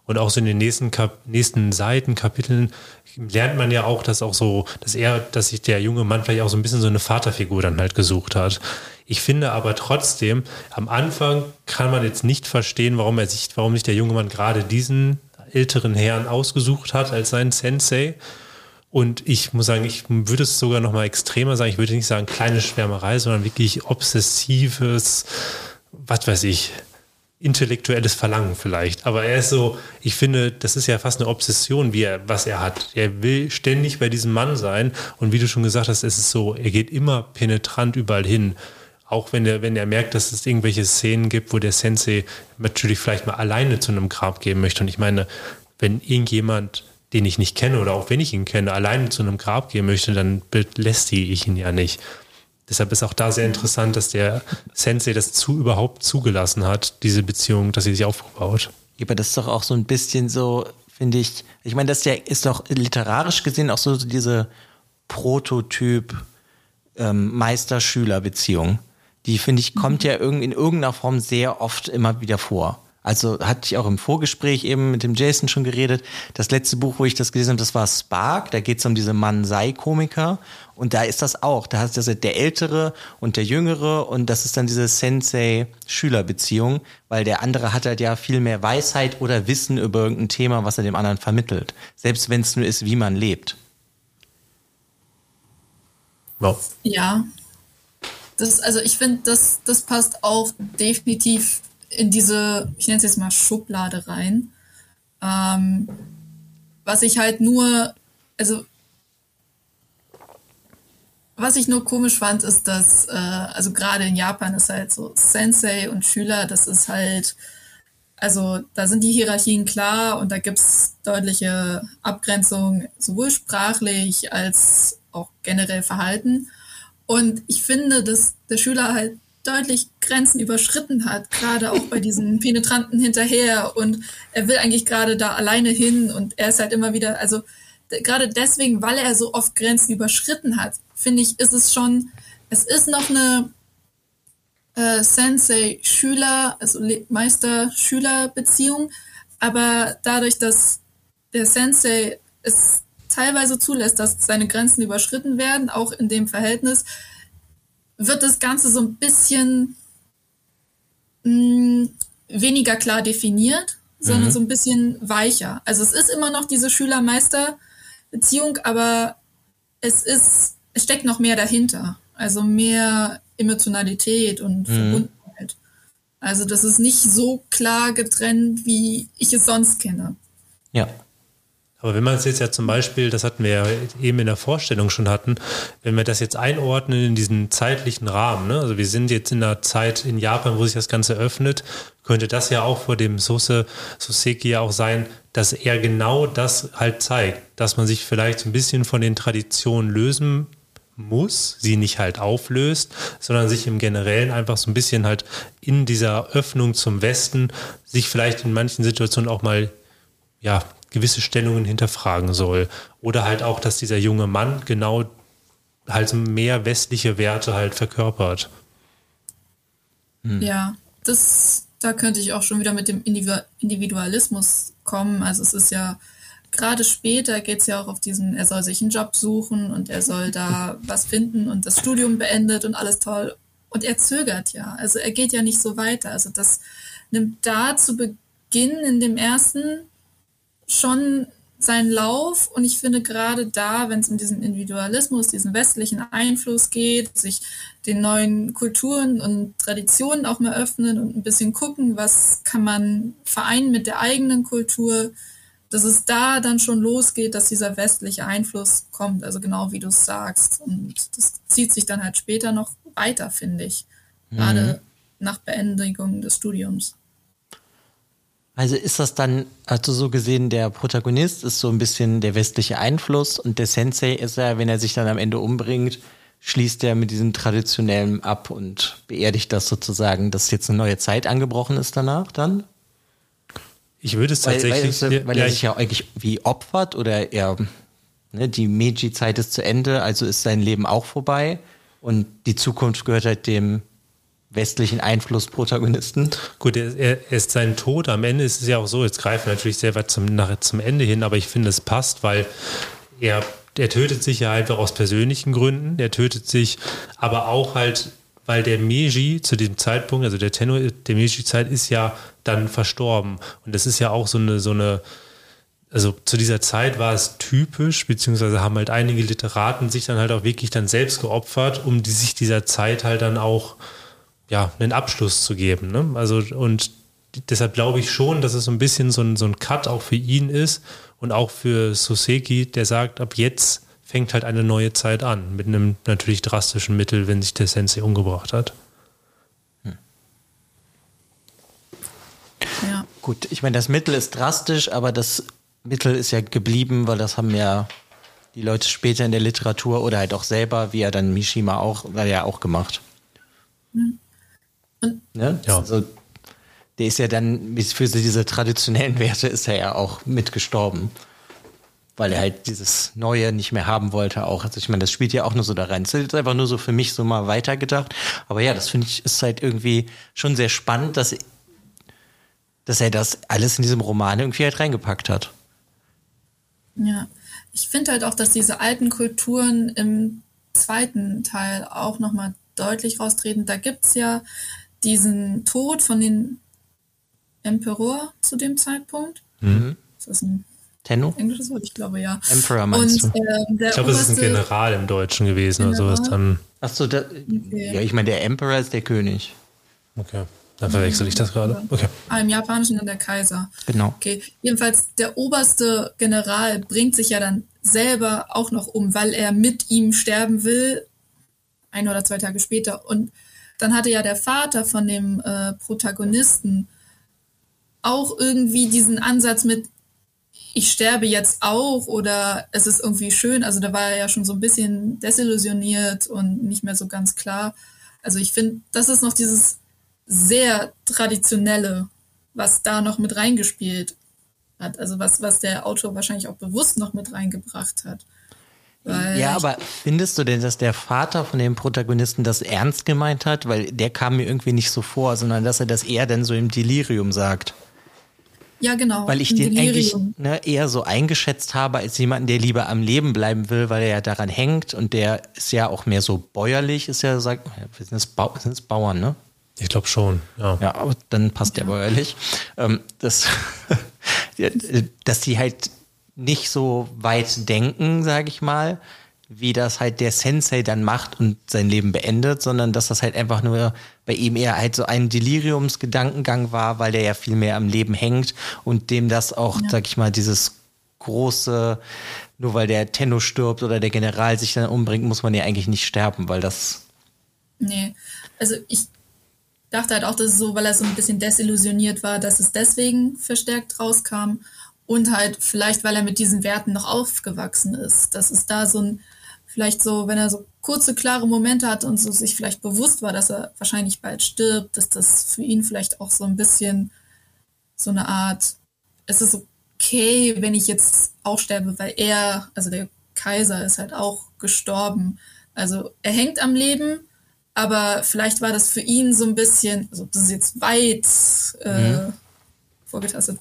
[SPEAKER 1] Und auch so in den nächsten, Kap nächsten Seiten, Kapiteln lernt man ja auch, dass auch so, dass er, dass sich der junge Mann vielleicht auch so ein bisschen so eine Vaterfigur dann halt gesucht hat. Ich finde aber trotzdem, am Anfang kann man jetzt nicht verstehen, warum er sich, warum sich der junge Mann gerade diesen älteren Herrn ausgesucht hat als seinen Sensei. Und ich muss sagen, ich würde es sogar noch mal extremer sagen. Ich würde nicht sagen kleine Schwärmerei, sondern wirklich obsessives, was weiß ich, intellektuelles Verlangen vielleicht. Aber er ist so, ich finde, das ist ja fast eine Obsession, wie er, was er hat. Er will ständig bei diesem Mann sein. Und wie du schon gesagt hast, es ist so, er geht immer penetrant überall hin. Auch wenn er, wenn er merkt, dass es irgendwelche Szenen gibt, wo der Sensei natürlich vielleicht mal alleine zu einem Grab gehen möchte. Und ich meine, wenn irgendjemand, den ich nicht kenne oder auch wenn ich ihn kenne, alleine zu einem Grab gehen möchte, dann belästige ich ihn ja nicht. Deshalb ist auch da sehr interessant, dass der Sensei das zu überhaupt zugelassen hat, diese Beziehung, dass sie sich aufbaut.
[SPEAKER 3] Ja, aber das ist doch auch so ein bisschen so, finde ich, ich meine, das ist doch literarisch gesehen auch so diese Prototyp ähm, Meister-Schüler-Beziehung. Die, finde ich, kommt ja in irgendeiner Form sehr oft immer wieder vor. Also hatte ich auch im Vorgespräch eben mit dem Jason schon geredet. Das letzte Buch, wo ich das gelesen habe, das war Spark. Da geht es um diese Mann-Sei-Komiker. Und da ist das auch. Da hast du der Ältere und der Jüngere und das ist dann diese Sensei-Schüler-Beziehung, weil der andere hat halt ja viel mehr Weisheit oder Wissen über irgendein Thema, was er dem anderen vermittelt. Selbst wenn es nur ist, wie man lebt.
[SPEAKER 4] Wow. Ja. Das, also ich finde, das, das passt auch definitiv in diese, ich nenne es jetzt mal Schublade rein. Ähm, was ich halt nur, also was ich nur komisch fand, ist, dass, äh, also gerade in Japan ist halt so Sensei und Schüler, das ist halt, also da sind die Hierarchien klar und da gibt's deutliche Abgrenzungen, sowohl sprachlich als auch generell Verhalten. Und ich finde, dass der Schüler halt deutlich Grenzen überschritten hat, gerade auch bei diesen Penetranten hinterher. Und er will eigentlich gerade da alleine hin und er ist halt immer wieder, also gerade deswegen, weil er so oft Grenzen überschritten hat, finde ich, ist es schon, es ist noch eine äh, Sensei-Schüler, also Meister-Schüler-Beziehung, aber dadurch, dass der Sensei es teilweise zulässt, dass seine Grenzen überschritten werden, auch in dem Verhältnis, wird das Ganze so ein bisschen mh, mm, weniger klar definiert, sondern mhm. so ein bisschen weicher. Also es ist immer noch diese Schüler-Meister-Beziehung, aber es ist, es steckt noch mehr dahinter. Also mehr Emotionalität und mhm. Verbundenheit. Also das ist nicht so klar getrennt, wie ich es sonst kenne.
[SPEAKER 1] Ja. Aber wenn man es jetzt ja zum Beispiel, das hatten wir ja eben in der Vorstellung schon hatten, wenn wir das jetzt einordnen in diesen zeitlichen Rahmen, ne? also wir sind jetzt in einer Zeit in Japan, wo sich das Ganze öffnet, könnte das ja auch vor dem Sose Soseki ja auch sein, dass er genau das halt zeigt, dass man sich vielleicht so ein bisschen von den Traditionen lösen muss, sie nicht halt auflöst, sondern sich im Generellen einfach so ein bisschen halt in dieser Öffnung zum Westen sich vielleicht in manchen Situationen auch mal ja gewisse Stellungen hinterfragen soll oder halt auch, dass dieser junge Mann genau halt mehr westliche Werte halt verkörpert.
[SPEAKER 4] Hm. Ja, das da könnte ich auch schon wieder mit dem Individualismus kommen. Also es ist ja gerade später geht es ja auch auf diesen, er soll sich einen Job suchen und er soll da was finden und das Studium beendet und alles toll. Und er zögert ja. Also er geht ja nicht so weiter. Also das nimmt da zu Beginn in dem ersten schon seinen Lauf und ich finde gerade da, wenn es um diesen Individualismus, diesen westlichen Einfluss geht, sich den neuen Kulturen und Traditionen auch mal öffnen und ein bisschen gucken, was kann man vereinen mit der eigenen Kultur, dass es da dann schon losgeht, dass dieser westliche Einfluss kommt, also genau wie du es sagst. Und das zieht sich dann halt später noch weiter, finde ich. Gerade mhm. nach Beendigung des Studiums.
[SPEAKER 3] Also ist das dann, also so gesehen, der Protagonist ist so ein bisschen der westliche Einfluss und der Sensei ist ja, wenn er sich dann am Ende umbringt, schließt er mit diesem traditionellen ab und beerdigt das sozusagen, dass jetzt eine neue Zeit angebrochen ist danach dann?
[SPEAKER 1] Ich würde es tatsächlich.
[SPEAKER 3] Weil, weil, weil ja, er sich ja eigentlich wie opfert oder er, ne, die Meiji-Zeit ist zu Ende, also ist sein Leben auch vorbei und die Zukunft gehört halt dem westlichen Einflussprotagonisten.
[SPEAKER 1] Gut, er, er ist sein Tod. Am Ende ist es ja auch so, jetzt greifen wir natürlich sehr weit zum, nach, zum Ende hin, aber ich finde, es passt, weil er, er tötet sich ja einfach aus persönlichen Gründen. Er tötet sich aber auch halt weil der Meiji zu dem Zeitpunkt, also der Tenno der Meiji-Zeit ist ja dann verstorben. Und das ist ja auch so eine, so eine, also zu dieser Zeit war es typisch, beziehungsweise haben halt einige Literaten sich dann halt auch wirklich dann selbst geopfert, um die, sich dieser Zeit halt dann auch, ja, einen Abschluss zu geben. Ne? Also, und deshalb glaube ich schon, dass es so ein bisschen so ein, so ein Cut auch für ihn ist und auch für Soseki, der sagt, ab jetzt fängt halt eine neue Zeit an, mit einem natürlich drastischen Mittel, wenn sich der Sensei umgebracht hat. Hm.
[SPEAKER 3] Ja. Gut, ich meine, das Mittel ist drastisch, aber das Mittel ist ja geblieben, weil das haben ja die Leute später in der Literatur oder halt auch selber, wie er dann Mishima auch, war ja auch gemacht. Ne? Ja. Also, der ist ja dann für diese traditionellen Werte ist er ja auch mitgestorben weil er halt dieses Neue nicht mehr haben wollte auch. Also ich meine, das spielt ja auch nur so da rein. Das ist einfach nur so für mich so mal weitergedacht. Aber ja, das finde ich ist halt irgendwie schon sehr spannend, dass, dass er das alles in diesem Roman irgendwie halt reingepackt hat.
[SPEAKER 4] Ja, ich finde halt auch, dass diese alten Kulturen im zweiten Teil auch nochmal deutlich raustreten. Da gibt es ja diesen Tod von den Emperor zu dem Zeitpunkt. Mhm. Ist das ein
[SPEAKER 3] Tenno?
[SPEAKER 4] Englisches Wort, ich glaube ja.
[SPEAKER 3] Emperor meinst
[SPEAKER 4] und,
[SPEAKER 3] du?
[SPEAKER 4] Ähm,
[SPEAKER 1] ich glaube, es ist ein General im Deutschen gewesen General? oder sowas dann.
[SPEAKER 3] Achso, okay. ja, ich meine, der Emperor ist der König.
[SPEAKER 1] Okay. Dann verwechsel ich das gerade. Okay.
[SPEAKER 4] Ah, Im Japanischen dann der Kaiser.
[SPEAKER 3] Genau.
[SPEAKER 4] Okay. Jedenfalls, der oberste General bringt sich ja dann selber auch noch um, weil er mit ihm sterben will. Ein oder zwei Tage später. Und dann hatte ja der Vater von dem äh, Protagonisten auch irgendwie diesen Ansatz mit, ich sterbe jetzt auch oder es ist irgendwie schön. Also da war er ja schon so ein bisschen desillusioniert und nicht mehr so ganz klar. Also ich finde, das ist noch dieses sehr traditionelle, was da noch mit reingespielt hat. Also was, was der Autor wahrscheinlich auch bewusst noch mit reingebracht hat.
[SPEAKER 3] Weil ja, aber findest du denn, dass der Vater von dem Protagonisten das ernst gemeint hat? Weil der kam mir irgendwie nicht so vor, sondern dass er das eher dann so im Delirium sagt.
[SPEAKER 4] Ja, genau.
[SPEAKER 3] Weil ich den eigentlich ne, eher so eingeschätzt habe als jemanden, der lieber am Leben bleiben will, weil er ja daran hängt und der ist ja auch mehr so bäuerlich, ist ja, sagt, sind es, ba sind es Bauern, ne?
[SPEAKER 1] Ich glaube schon, ja.
[SPEAKER 3] Ja, aber dann passt ja. der bäuerlich. Ähm, das, dass die halt nicht so weit denken, sage ich mal, wie das halt der Sensei dann macht und sein Leben beendet, sondern dass das halt einfach nur bei ihm eher halt so ein Deliriumsgedankengang war, weil der ja viel mehr am Leben hängt und dem das auch, ja. sag ich mal, dieses große, nur weil der Tenno stirbt oder der General sich dann umbringt, muss man ja eigentlich nicht sterben, weil das.
[SPEAKER 4] Nee, also ich dachte halt auch, dass es so, weil er so ein bisschen desillusioniert war, dass es deswegen verstärkt rauskam. Und halt vielleicht, weil er mit diesen Werten noch aufgewachsen ist. Das ist da so ein, vielleicht so, wenn er so kurze, klare Momente hat und so sich vielleicht bewusst war, dass er wahrscheinlich bald stirbt, dass das für ihn vielleicht auch so ein bisschen so eine Art, es ist okay, wenn ich jetzt auch sterbe, weil er, also der Kaiser ist halt auch gestorben. Also er hängt am Leben, aber vielleicht war das für ihn so ein bisschen, also das ist jetzt weit äh, mhm. vorgetastet,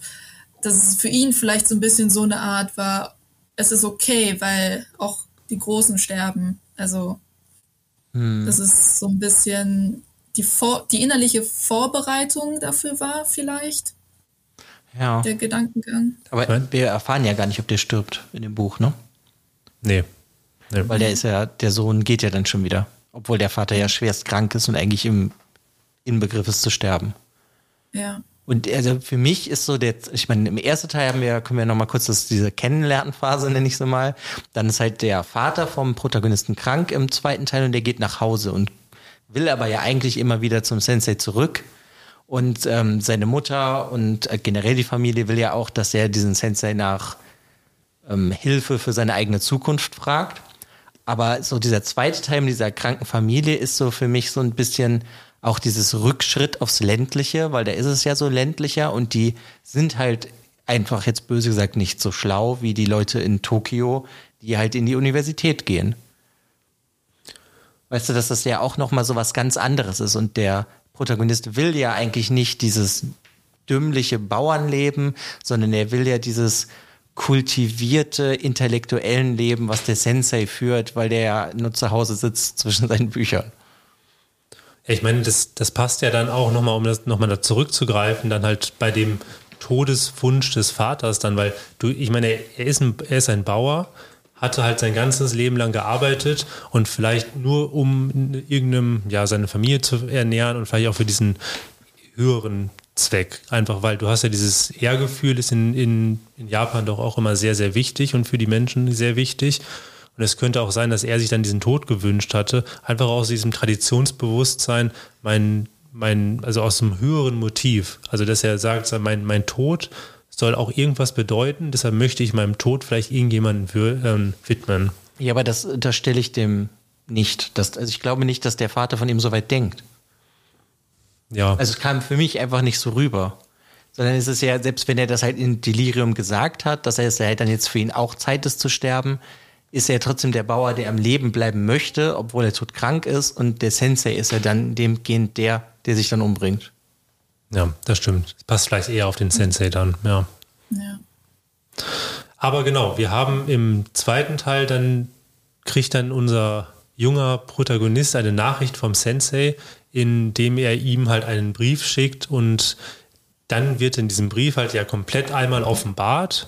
[SPEAKER 4] dass es für ihn vielleicht so ein bisschen so eine Art war, es ist okay, weil auch die Großen sterben. Also hm. das ist so ein bisschen die, Vor die innerliche Vorbereitung dafür war vielleicht.
[SPEAKER 3] Ja.
[SPEAKER 4] Der Gedankengang.
[SPEAKER 3] Aber wir erfahren ja gar nicht, ob der stirbt in dem Buch, ne?
[SPEAKER 1] Nee.
[SPEAKER 3] nee. Weil der ist ja, der Sohn geht ja dann schon wieder. Obwohl der Vater ja schwerst krank ist und eigentlich im Inbegriff ist zu sterben.
[SPEAKER 4] Ja.
[SPEAKER 3] Und also für mich ist so der, ich meine, im ersten Teil haben wir, können wir nochmal kurz das, diese Kennenlernphase, nenne ich so mal. Dann ist halt der Vater vom Protagonisten krank im zweiten Teil und der geht nach Hause und will aber ja eigentlich immer wieder zum Sensei zurück. Und ähm, seine Mutter und äh, generell die Familie will ja auch, dass er diesen Sensei nach ähm, Hilfe für seine eigene Zukunft fragt. Aber so dieser zweite Teil mit dieser kranken Familie ist so für mich so ein bisschen, auch dieses Rückschritt aufs Ländliche, weil da ist es ja so ländlicher und die sind halt einfach jetzt böse gesagt nicht so schlau wie die Leute in Tokio, die halt in die Universität gehen. Weißt du, dass das ja auch nochmal so was ganz anderes ist und der Protagonist will ja eigentlich nicht dieses dümmliche Bauernleben, sondern er will ja dieses kultivierte intellektuellen Leben, was der Sensei führt, weil der ja nur zu Hause sitzt zwischen seinen Büchern.
[SPEAKER 1] Ich meine, das, das passt ja dann auch nochmal, um das nochmal da zurückzugreifen, dann halt bei dem Todeswunsch des Vaters dann, weil du, ich meine, er ist ein, er ist ein Bauer, hatte halt sein ganzes Leben lang gearbeitet und vielleicht nur um irgendeinem, ja, seine Familie zu ernähren und vielleicht auch für diesen höheren Zweck. Einfach weil du hast ja dieses Ehrgefühl, ist in, in, in Japan doch auch immer sehr, sehr wichtig und für die Menschen sehr wichtig. Und es könnte auch sein, dass er sich dann diesen Tod gewünscht hatte, einfach aus diesem Traditionsbewusstsein, mein, mein, also aus dem höheren Motiv. Also, dass er sagt, mein, mein Tod soll auch irgendwas bedeuten, deshalb möchte ich meinem Tod vielleicht irgendjemanden für, ähm, widmen.
[SPEAKER 3] Ja, aber das unterstelle ich dem nicht. Das, also ich glaube nicht, dass der Vater von ihm so weit denkt. Ja. Also es kam für mich einfach nicht so rüber. Sondern es ist ja, selbst wenn er das halt in Delirium gesagt hat, dass er es halt dann jetzt für ihn auch Zeit ist zu sterben, ist er trotzdem der Bauer, der am Leben bleiben möchte, obwohl er todkrank ist. Und der Sensei ist er dann demgehend der, der sich dann umbringt.
[SPEAKER 1] Ja, das stimmt. Das passt vielleicht eher auf den Sensei dann, ja. Ja. Aber genau, wir haben im zweiten Teil dann, kriegt dann unser junger Protagonist eine Nachricht vom Sensei, in dem er ihm halt einen Brief schickt und dann wird in diesem Brief halt ja komplett einmal offenbart,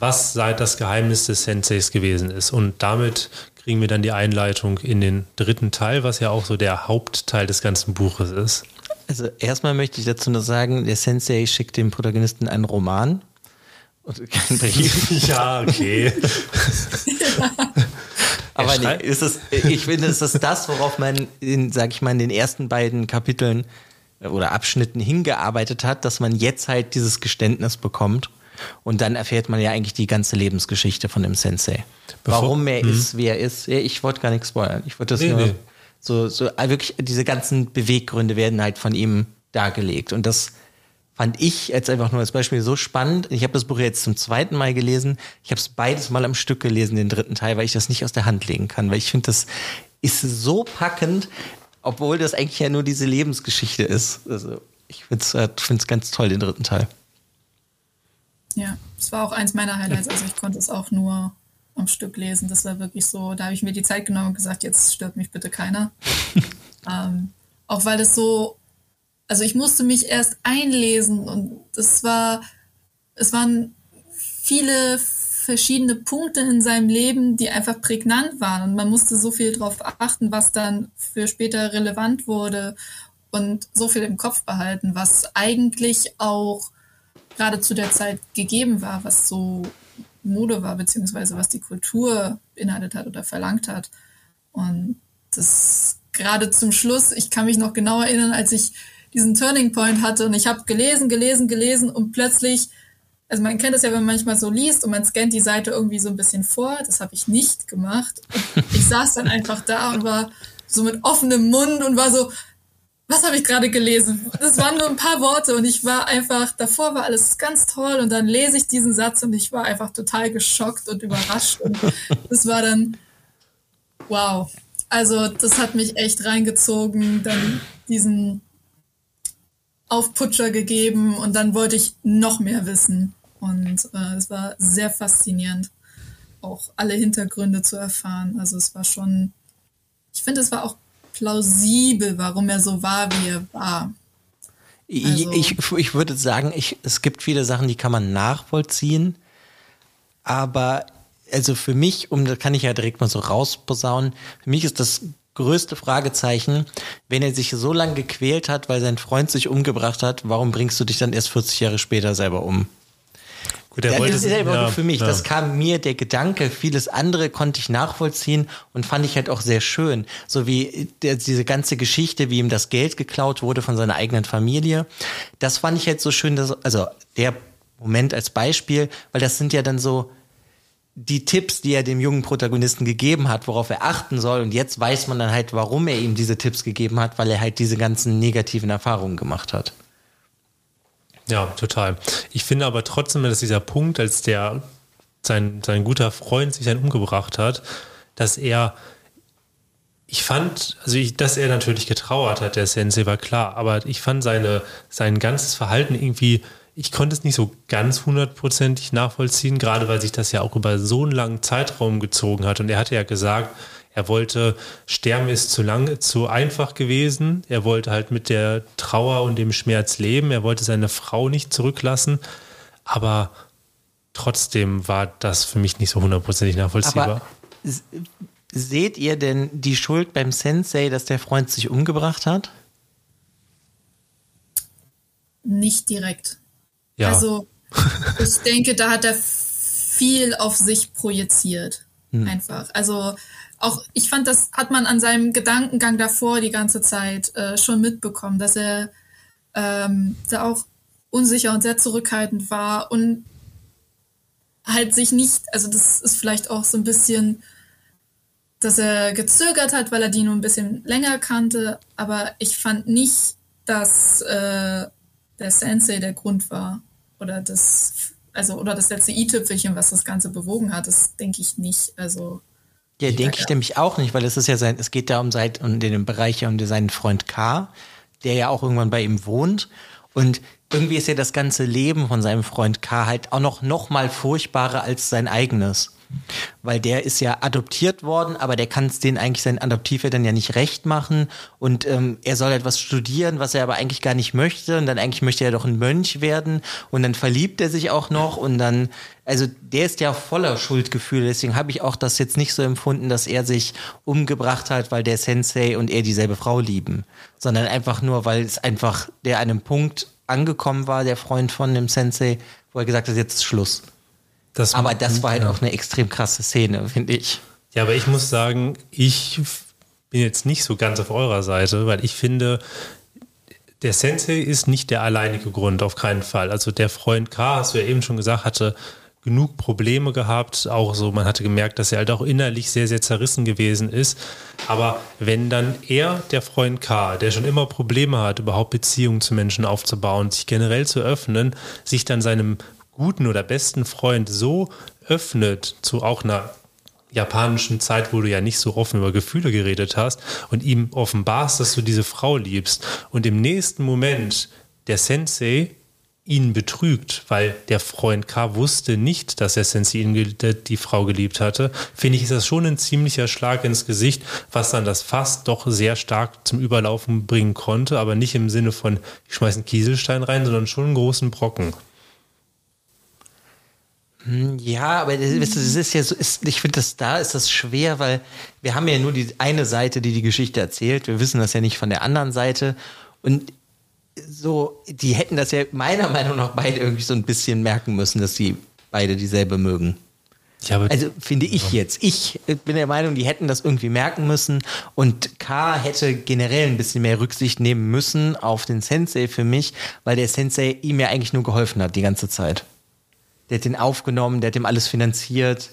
[SPEAKER 1] was seit das Geheimnis des Senseis gewesen ist. Und damit kriegen wir dann die Einleitung in den dritten Teil, was ja auch so der Hauptteil des ganzen Buches ist.
[SPEAKER 3] Also erstmal möchte ich dazu nur sagen, der Sensei schickt dem Protagonisten einen Roman und keinen Brief.
[SPEAKER 1] ja, okay.
[SPEAKER 3] Aber nee, ist es, ich finde, es ist das, worauf man in, sag ich mal, in den ersten beiden Kapiteln oder Abschnitten hingearbeitet hat, dass man jetzt halt dieses Geständnis bekommt und dann erfährt man ja eigentlich die ganze Lebensgeschichte von dem Sensei. Bevor, Warum er mh. ist, wie er ist. Ich wollte gar nichts spoilern. Ich wollte das nee, nur nee. so, so äh, wirklich, diese ganzen Beweggründe werden halt von ihm dargelegt. Und das fand ich jetzt einfach nur als Beispiel so spannend. Ich habe das Buch jetzt zum zweiten Mal gelesen. Ich habe es beides mal am Stück gelesen, den dritten Teil, weil ich das nicht aus der Hand legen kann. Weil ich finde, das ist so packend, obwohl das eigentlich ja nur diese Lebensgeschichte ist. Also ich finde es äh, ganz toll, den dritten Teil.
[SPEAKER 4] Ja, es war auch eins meiner Highlights. Also ich konnte es auch nur am Stück lesen. Das war wirklich so, da habe ich mir die Zeit genommen und gesagt, jetzt stört mich bitte keiner. ähm, auch weil es so, also ich musste mich erst einlesen und es war, es waren viele verschiedene Punkte in seinem Leben, die einfach prägnant waren und man musste so viel darauf achten, was dann für später relevant wurde und so viel im Kopf behalten, was eigentlich auch gerade zu der Zeit gegeben war, was so Mode war, beziehungsweise was die Kultur beinhaltet hat oder verlangt hat. Und das gerade zum Schluss, ich kann mich noch genau erinnern, als ich diesen Turning Point hatte und ich habe gelesen, gelesen, gelesen und plötzlich also man kennt es ja, wenn man manchmal so liest und man scannt die Seite irgendwie so ein bisschen vor. Das habe ich nicht gemacht. Und ich saß dann einfach da und war so mit offenem Mund und war so, was habe ich gerade gelesen? Das waren nur ein paar Worte und ich war einfach, davor war alles ganz toll und dann lese ich diesen Satz und ich war einfach total geschockt und überrascht und das war dann, wow. Also das hat mich echt reingezogen, dann diesen Aufputscher gegeben und dann wollte ich noch mehr wissen und äh, es war sehr faszinierend, auch alle Hintergründe zu erfahren. Also es war schon, ich finde, es war auch plausibel, warum er so war, wie er war.
[SPEAKER 3] Also, ich, ich würde sagen, ich, es gibt viele Sachen, die kann man nachvollziehen, aber also für mich, um das kann ich ja direkt mal so rausposaunen, für mich ist das größte Fragezeichen, wenn er sich so lange gequält hat, weil sein Freund sich umgebracht hat, warum bringst du dich dann erst 40 Jahre später selber um? Gut, ja, das ist ja, für mich. Ja. Das kam mir der Gedanke. Vieles andere konnte ich nachvollziehen und fand ich halt auch sehr schön. So wie der, diese ganze Geschichte, wie ihm das Geld geklaut wurde von seiner eigenen Familie. Das fand ich halt so schön, dass, also der Moment als Beispiel, weil das sind ja dann so die Tipps, die er dem jungen Protagonisten gegeben hat, worauf er achten soll. Und jetzt weiß man dann halt, warum er ihm diese Tipps gegeben hat, weil er halt diese ganzen negativen Erfahrungen gemacht hat.
[SPEAKER 1] Ja, total. Ich finde aber trotzdem, dass dieser Punkt, als der sein, sein guter Freund sich dann umgebracht hat, dass er ich fand, also ich, dass er natürlich getrauert hat, der Sensei war klar, aber ich fand seine, sein ganzes Verhalten irgendwie, ich konnte es nicht so ganz hundertprozentig nachvollziehen, gerade weil sich das ja auch über so einen langen Zeitraum gezogen hat. Und er hatte ja gesagt, er wollte, sterben ist zu lang, zu einfach gewesen. Er wollte halt mit der Trauer und dem Schmerz leben. Er wollte seine Frau nicht zurücklassen. Aber trotzdem war das für mich nicht so hundertprozentig nachvollziehbar. Aber
[SPEAKER 3] seht ihr denn die Schuld beim Sensei, dass der Freund sich umgebracht hat?
[SPEAKER 4] Nicht direkt. Ja. Also, ich denke, da hat er viel auf sich projiziert. Hm. Einfach. Also, auch ich fand, das hat man an seinem Gedankengang davor die ganze Zeit äh, schon mitbekommen, dass er ähm, da auch unsicher und sehr zurückhaltend war und halt sich nicht, also das ist vielleicht auch so ein bisschen, dass er gezögert hat, weil er die nur ein bisschen länger kannte, aber ich fand nicht, dass äh, der Sensei der Grund war oder das, also oder das letzte i-Tüpfelchen, was das Ganze bewogen hat, das denke ich nicht. Also
[SPEAKER 3] ja, denke ich nämlich auch nicht, weil es ist ja sein, es geht da um, seit, um den Bereich um seinen Freund K, der ja auch irgendwann bei ihm wohnt. Und irgendwie ist ja das ganze Leben von seinem Freund K halt auch noch, noch mal furchtbarer als sein eigenes. Weil der ist ja adoptiert worden, aber der kann es den eigentlich seinen Adoptiveltern ja nicht recht machen. Und ähm, er soll etwas studieren, was er aber eigentlich gar nicht möchte. Und dann eigentlich möchte er doch ein Mönch werden. Und dann verliebt er sich auch noch. Und dann, also der ist ja voller Schuldgefühle. Deswegen habe ich auch das jetzt nicht so empfunden, dass er sich umgebracht hat, weil der Sensei und er dieselbe Frau lieben. Sondern einfach nur, weil es einfach der an einem Punkt angekommen war, der Freund von dem Sensei, wo er gesagt hat, jetzt ist Schluss. Das aber das war halt ja. auch eine extrem krasse Szene, finde ich.
[SPEAKER 1] Ja, aber ich muss sagen, ich bin jetzt nicht so ganz auf eurer Seite, weil ich finde, der Sensei ist nicht der alleinige Grund, auf keinen Fall. Also der Freund K, hast du ja eben schon gesagt, hatte genug Probleme gehabt. Auch so, man hatte gemerkt, dass er halt auch innerlich sehr, sehr zerrissen gewesen ist. Aber wenn dann er, der Freund K, der schon immer Probleme hat, überhaupt Beziehungen zu Menschen aufzubauen, sich generell zu öffnen, sich dann seinem guten oder besten Freund so öffnet zu auch einer japanischen Zeit, wo du ja nicht so offen über Gefühle geredet hast und ihm offenbarst, dass du diese Frau liebst und im nächsten Moment der Sensei ihn betrügt, weil der Freund K wusste nicht, dass der Sensei ihn, die Frau geliebt hatte, finde ich, ist das schon ein ziemlicher Schlag ins Gesicht, was dann das Fass doch sehr stark zum Überlaufen bringen konnte, aber nicht im Sinne von, ich schmeiße einen Kieselstein rein, sondern schon einen großen Brocken.
[SPEAKER 3] Hm, ja, aber das, ist ja so, ist, ich finde, das da ist das schwer, weil wir haben ja nur die eine Seite, die die Geschichte erzählt. Wir wissen das ja nicht von der anderen Seite. Und so, die hätten das ja meiner Meinung nach beide irgendwie so ein bisschen merken müssen, dass sie beide dieselbe mögen. also finde ich jetzt. Ich bin der Meinung, die hätten das irgendwie merken müssen und K hätte generell ein bisschen mehr Rücksicht nehmen müssen auf den Sensei für mich, weil der Sensei ihm ja eigentlich nur geholfen hat die ganze Zeit. Der hat den aufgenommen, der hat ihm alles finanziert.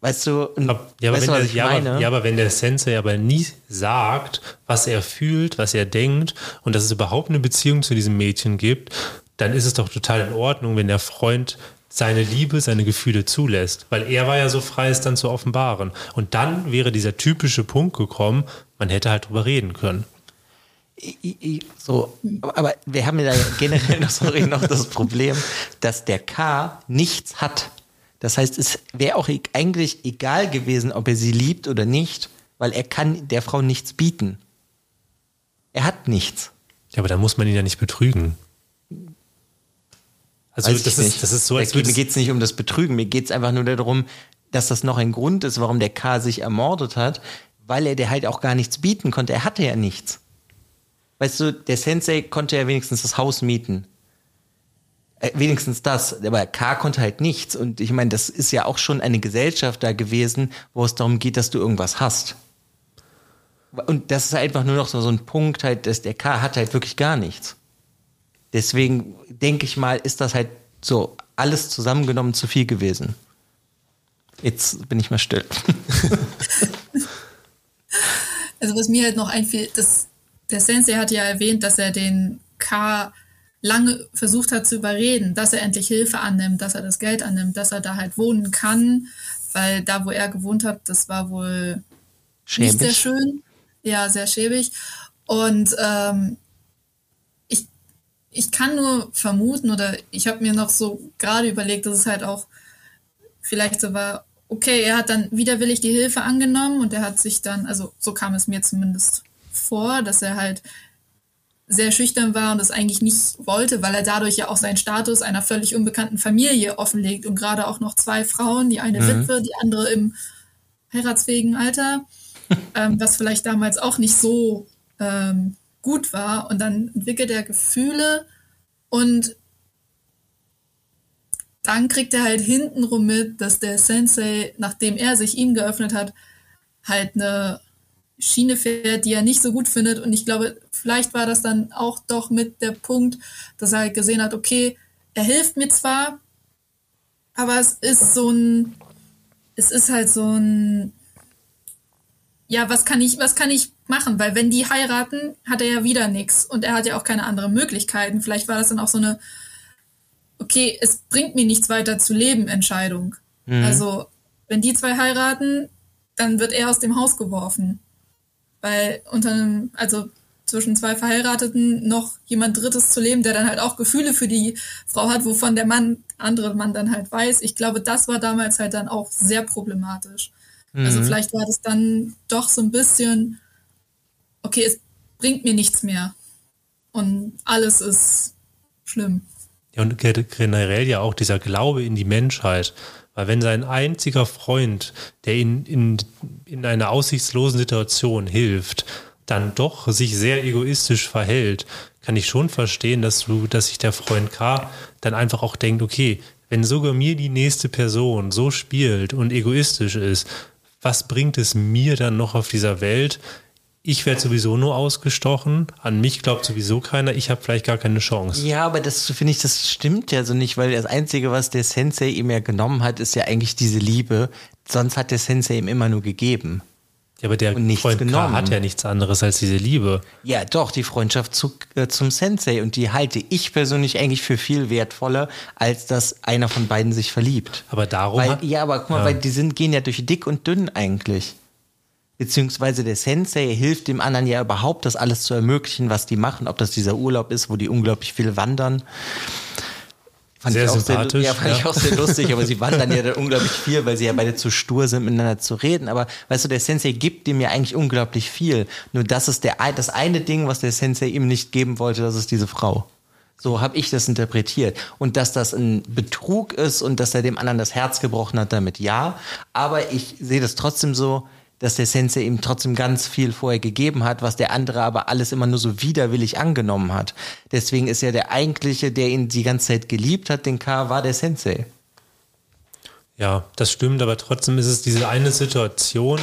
[SPEAKER 3] Weißt du,
[SPEAKER 1] ja, aber
[SPEAKER 3] weißt
[SPEAKER 1] wenn
[SPEAKER 3] du, was
[SPEAKER 1] der,
[SPEAKER 3] ich
[SPEAKER 1] ja,
[SPEAKER 3] meine?
[SPEAKER 1] aber, ja, aber wenn der Sensei aber nie sagt, was er fühlt, was er denkt und dass es überhaupt eine Beziehung zu diesem Mädchen gibt, dann ist es doch total in Ordnung, wenn der Freund seine Liebe, seine Gefühle zulässt. Weil er war ja so frei, es dann zu offenbaren. Und dann wäre dieser typische Punkt gekommen, man hätte halt drüber reden können.
[SPEAKER 3] So, aber- wir haben ja generell noch, sorry, noch das Problem, dass der K nichts hat. Das heißt, es wäre auch e- eigentlich egal gewesen, ob er sie liebt oder nicht, weil er kann der Frau nichts bieten. Er hat nichts.
[SPEAKER 1] Ja, aber dann muss man ihn ja nicht betrügen. Also
[SPEAKER 3] Weiß
[SPEAKER 1] das
[SPEAKER 3] nicht.
[SPEAKER 1] ist, das ist so,
[SPEAKER 3] Da
[SPEAKER 1] als
[SPEAKER 3] geht- mir geht es nicht um das Betrügen, mir geht es einfach nur darum, dass das noch ein Grund ist, warum der K sich ermordet hat, weil er der halt auch gar nichts bieten konnte. Er hatte ja nichts. Weißt du, der Sensei konnte ja wenigstens das Haus mieten. Äh, wenigstens das, aber K konnte halt nichts. Und ich meine, das ist ja auch schon eine Gesellschaft da gewesen, wo es darum geht, dass du irgendwas hast. Und das ist einfach nur noch so, so ein Punkt halt, dass der K hat halt wirklich gar nichts. Deswegen denke ich mal, ist das halt so alles zusammengenommen zu viel gewesen. Jetzt bin ich mal still.
[SPEAKER 4] Also was mir halt noch einfiel, das, der Sensei hat ja erwähnt, dass er den K lange versucht hat zu überreden, dass er endlich Hilfe annimmt, dass er das Geld annimmt, dass er da halt wohnen kann, weil da, wo er gewohnt hat, das war wohl nicht sehr
[SPEAKER 3] Schäbig.
[SPEAKER 4] schön. Ja, sehr schäbig. Und ähm, ich, ich kann nur vermuten oder ich habe mir noch so gerade überlegt, dass es halt auch vielleicht so war, okay, er hat dann widerwillig die Hilfe angenommen und er hat sich dann, also so kam es mir zumindest vor, dass er halt sehr schüchtern war und das eigentlich nicht wollte, weil er dadurch ja auch seinen Status einer völlig unbekannten Familie offenlegt und gerade auch noch zwei Frauen, die eine Witwe, die andere im heiratsfähigen Alter, ähm, was vielleicht damals auch nicht so ähm, gut war. Und dann entwickelt er Gefühle und dann kriegt er halt hintenrum mit, dass der Sensei, nachdem er sich ihm geöffnet hat, halt eine Schiene fährt, die er nicht so gut findet. Und ich glaube, vielleicht war das dann auch doch mit der Punkt, dass er halt gesehen hat, okay, er hilft mir zwar, aber es ist so ein, es ist halt so ein, ja, was kann ich, was kann ich machen? Weil wenn die heiraten, hat er ja wieder nichts und er hat ja auch keine anderen Möglichkeiten. Vielleicht war das dann auch so eine, okay, es bringt mir nichts weiter zu leben, Entscheidung. Also, wenn die zwei heiraten, dann wird er aus dem Haus geworfen. Weil unter einem, also zwischen zwei Verheirateten noch jemand Drittes zu leben, der dann halt auch Gefühle für die Frau hat, wovon der Mann, andere Mann dann halt weiß. Ich glaube, das war damals halt dann auch sehr problematisch. Also vielleicht war das dann doch so ein bisschen, okay, es bringt mir nichts mehr. Und alles ist schlimm.
[SPEAKER 1] Ja, und ge- generell ja auch dieser Glaube in die Menschheit. Weil wenn sein einziger Freund, der ihn in, in einer aussichtslosen Situation hilft, dann doch sich sehr egoistisch verhält, kann ich schon verstehen, dass du, dass sich der Freund K dann einfach auch denkt, okay, wenn sogar mir die nächste Person so spielt und egoistisch ist, was bringt es mir dann noch auf dieser Welt? Ich werde sowieso nur ausgestochen, an mich glaubt sowieso keiner, ich habe vielleicht gar keine Chance.
[SPEAKER 3] Ja, aber das finde ich, das stimmt ja so nicht, weil das Einzige, was der Sensei ihm ja genommen hat, ist ja eigentlich diese Liebe. Sonst hat der Sensei ihm immer nur gegeben.
[SPEAKER 1] Ja, aber der Freund K
[SPEAKER 3] genommen.
[SPEAKER 1] hat ja nichts anderes als diese Liebe.
[SPEAKER 3] Ja, doch, die Freundschaft zu, äh, zum Sensei. Und die halte ich persönlich eigentlich für viel wertvoller, als dass einer von beiden sich verliebt.
[SPEAKER 1] Aber darum
[SPEAKER 3] Weil,
[SPEAKER 1] hat,
[SPEAKER 3] ja, aber guck mal,
[SPEAKER 1] Ja.
[SPEAKER 3] weil die sind, gehen ja durch dick und dünn eigentlich. Beziehungsweise der Sensei hilft dem anderen ja überhaupt, das alles zu ermöglichen, was die machen. Ob das dieser Urlaub ist, wo die unglaublich viel wandern. Fand
[SPEAKER 1] Sehr
[SPEAKER 3] ich auch
[SPEAKER 1] sympathisch,
[SPEAKER 3] Sehr, ja, fand ich
[SPEAKER 1] ja.
[SPEAKER 3] auch sehr lustig, aber sie wandern ja dann unglaublich viel, weil sie ja beide zu stur sind, miteinander zu reden. Aber weißt du, der Sensei gibt dem ja eigentlich unglaublich viel. Nur das ist der, das eine Ding, was der Sensei ihm nicht geben wollte, das ist diese Frau. So habe ich das interpretiert. Und dass das ein Betrug ist und dass er dem anderen das Herz gebrochen hat, damit ja. Aber ich sehe das trotzdem so, dass der Sensei ihm trotzdem ganz viel vorher gegeben hat, was der andere aber alles immer nur so widerwillig angenommen hat. Deswegen ist ja der eigentliche, der ihn die ganze Zeit geliebt hat, den K, war der Sensei.
[SPEAKER 1] ja, das stimmt, aber trotzdem ist es diese eine Situation,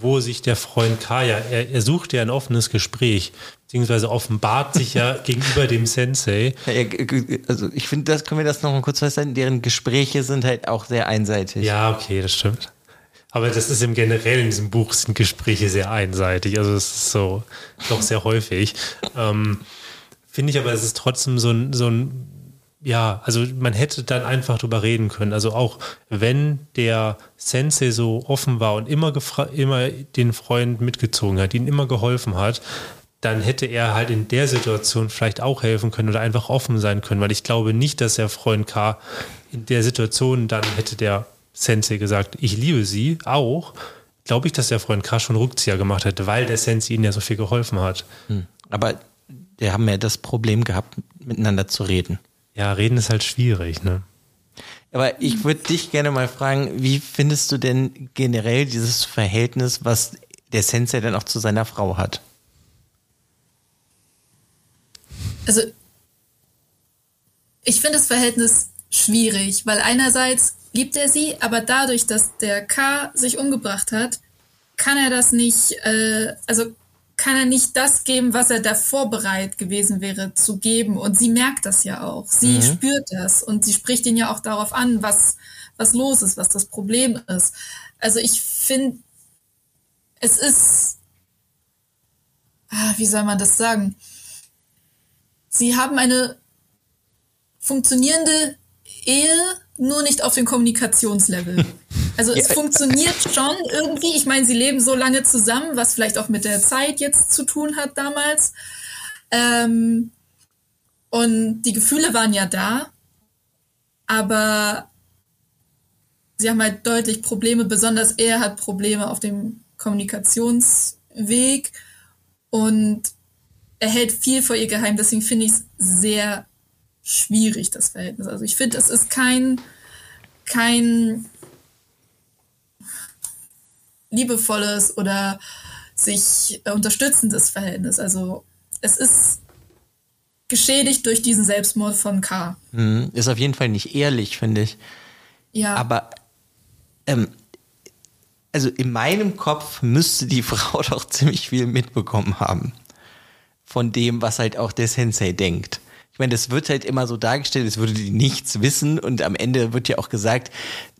[SPEAKER 1] wo sich der Freund K ja, er, er sucht ja ein offenes Gespräch. beziehungsweise offenbart sich ja gegenüber dem Sensei.
[SPEAKER 3] Also ich finde, das können wir das noch mal kurz festhalten. Deren Gespräche sind halt auch sehr einseitig.
[SPEAKER 1] Ja, okay, das stimmt. Aber das ist im Generell in diesem Buch sind Gespräche sehr einseitig. Also es ist so doch sehr häufig. Ähm, Finde ich aber, es ist trotzdem so ein, so ein, ja, also man hätte dann einfach drüber reden können. Also auch wenn der Sensei so offen war und immer, immer den Freund mitgezogen hat, ihn immer geholfen hat, dann hätte er halt in der Situation vielleicht auch helfen können oder einfach offen sein können, weil ich glaube nicht, dass der Freund K in der Situation dann hätte der Sensei gesagt, ich liebe sie auch, glaube ich, dass der Freund K schon Rückzieher gemacht hätte, weil der Sensei ihnen ja so viel geholfen hat. Hm.
[SPEAKER 3] Aber wir haben ja das Problem gehabt, miteinander zu reden.
[SPEAKER 1] Ja, reden ist halt schwierig, ne?
[SPEAKER 3] Aber ich würde dich gerne mal fragen, wie findest du denn generell dieses Verhältnis, was der Sensei dann auch zu seiner Frau hat?
[SPEAKER 4] Also, ich finde das Verhältnis schwierig, weil einerseits liebt er sie, aber dadurch, dass der K sich umgebracht hat, kann er das nicht, äh, also kann er nicht das geben, was er davor bereit gewesen wäre zu geben. Und sie merkt das ja auch. Sie mhm. spürt das und sie spricht ihn ja auch darauf an, was, was los ist, was das Problem ist. Also ich finde, es ist, ah, wie soll man das sagen? Sie haben eine funktionierende Ehe, nur nicht auf dem Kommunikationslevel. Also es ja. funktioniert schon irgendwie. Ich meine, sie leben so lange zusammen, was vielleicht auch mit der Zeit jetzt zu tun hat damals. Ähm, und die Gefühle waren ja da, aber sie haben halt deutlich Probleme, besonders er hat Probleme auf dem Kommunikationsweg und er hält viel vor ihr geheim. Deswegen finde ich es sehr schwierig, das Verhältnis. Also ich finde, es ist kein, kein liebevolles oder sich äh, unterstützendes Verhältnis. Also es ist geschädigt durch diesen Selbstmord von K.
[SPEAKER 3] Mhm. Ist auf jeden Fall nicht ehrlich, finde ich. Ja. Aber ähm, also in meinem Kopf müsste die Frau doch ziemlich viel mitbekommen haben von dem, was halt auch der Sensei denkt. Ich meine, das wird halt immer so dargestellt, als würde die nichts wissen und am Ende wird ja auch gesagt,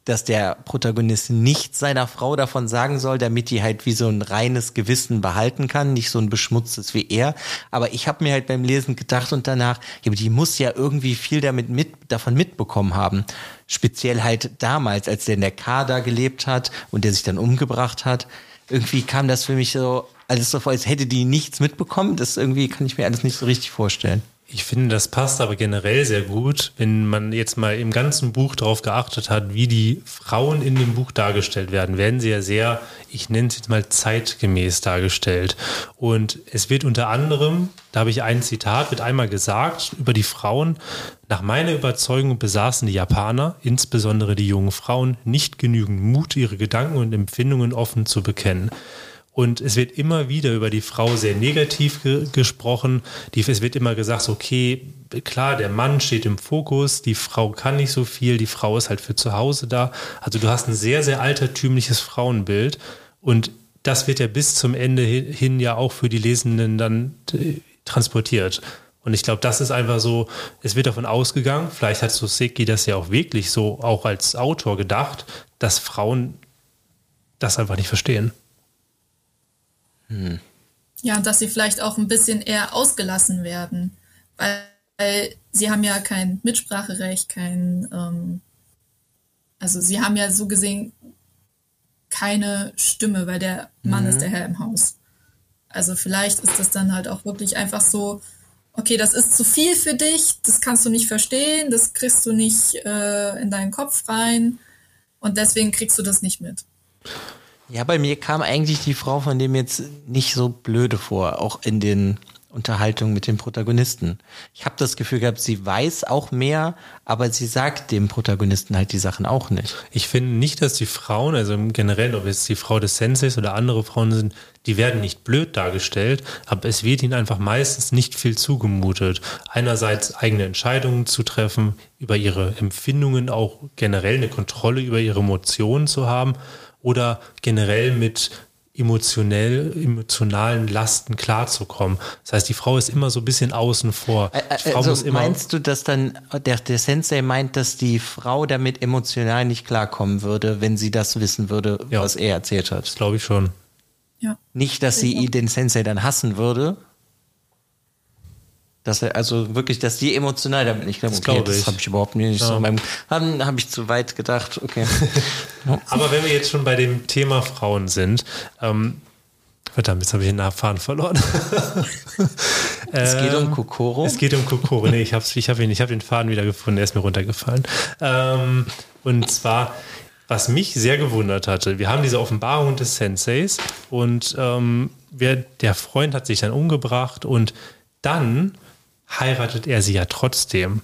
[SPEAKER 3] dass der Protagonist nicht seiner Frau davon sagen soll, damit die halt wie so ein reines Gewissen behalten kann, nicht so ein beschmutztes wie er. Aber ich habe mir halt beim Lesen gedacht und danach, ja, die muss ja irgendwie viel damit mit, davon mitbekommen haben. Speziell halt damals, als der in der Kader gelebt hat und der sich dann umgebracht hat. Irgendwie kam das für mich so alles so vor, als hätte die nichts mitbekommen. Das irgendwie kann ich mir alles nicht so richtig vorstellen.
[SPEAKER 1] Ich finde, das passt aber generell sehr gut, wenn man jetzt mal im ganzen Buch darauf geachtet hat, wie die Frauen in dem Buch dargestellt werden, werden sie ja sehr, ich nenne es jetzt mal zeitgemäß dargestellt. Und es wird unter anderem, da habe ich ein Zitat, wird einmal gesagt über die Frauen, nach meiner Überzeugung besaßen die Japaner, insbesondere die jungen Frauen, nicht genügend Mut, ihre Gedanken und Empfindungen offen zu bekennen. Und es wird immer wieder über die Frau sehr negativ ge gesprochen. Die, es wird immer gesagt, okay, klar, der Mann steht im Fokus, die Frau kann nicht so viel, die Frau ist halt für zu Hause da. Also du hast ein sehr, sehr altertümliches Frauenbild. Und das wird ja bis zum Ende hin ja auch für die Lesenden dann äh, transportiert. Und ich glaube, das ist einfach so, es wird davon ausgegangen, vielleicht hat Soseki das ja auch wirklich so auch als Autor gedacht, dass Frauen das einfach nicht verstehen.
[SPEAKER 4] Hm. Ja, und dass sie vielleicht auch ein bisschen eher ausgelassen werden, weil, weil sie haben ja kein Mitspracherecht, kein, ähm, also sie haben ja so gesehen keine Stimme, weil der Mann mhm. ist der Herr im Haus. Also vielleicht ist das dann halt auch wirklich einfach so, okay, das ist zu viel für dich, das kannst du nicht verstehen, das kriegst du nicht äh, in deinen Kopf rein und deswegen kriegst du das nicht mit.
[SPEAKER 3] Ja, bei mir kam eigentlich die Frau von dem jetzt nicht so blöde vor, auch in den Unterhaltungen mit dem Protagonisten. Ich habe das Gefühl gehabt, sie weiß auch mehr, aber sie sagt dem Protagonisten halt die Sachen auch nicht.
[SPEAKER 1] Ich finde nicht, dass die Frauen, also generell, ob es die Frau des Senseis oder andere Frauen sind, die werden nicht blöd dargestellt, aber es wird ihnen einfach meistens nicht viel zugemutet. Einerseits eigene Entscheidungen zu treffen, über ihre Empfindungen auch generell eine Kontrolle über ihre Emotionen zu haben oder generell mit emotionell, emotionalen Lasten klarzukommen. Das heißt, die Frau ist immer so ein bisschen außen vor. Die Frau
[SPEAKER 3] also meinst du, dass dann der, der Sensei meint, dass die Frau damit emotional nicht klarkommen würde, wenn sie das wissen würde,
[SPEAKER 1] Ja.
[SPEAKER 3] was er erzählt hat?
[SPEAKER 1] Das glaube ich schon.
[SPEAKER 4] Ja.
[SPEAKER 3] Nicht, dass sie den Sensei dann hassen würde. Dass er, also wirklich, dass die emotional damit nicht.
[SPEAKER 1] Das glaube
[SPEAKER 3] das
[SPEAKER 1] ich.
[SPEAKER 3] habe ich überhaupt nicht so. in meinem- Habe hab ich zu weit gedacht. Okay.
[SPEAKER 1] Aber wenn wir jetzt schon bei dem Thema Frauen sind, ähm, verdammt, jetzt habe ich den Faden verloren.
[SPEAKER 3] es geht um Kokoro.
[SPEAKER 1] Es geht um Kokoro. Nee, ich habe ich hab ihn, ich hab den Faden wieder gefunden, der ist mir runtergefallen. Ähm, und zwar, was mich sehr gewundert hatte, wir haben diese Offenbarung des Senseis und ähm, wer, der Freund hat sich dann umgebracht und dann heiratet er sie ja trotzdem.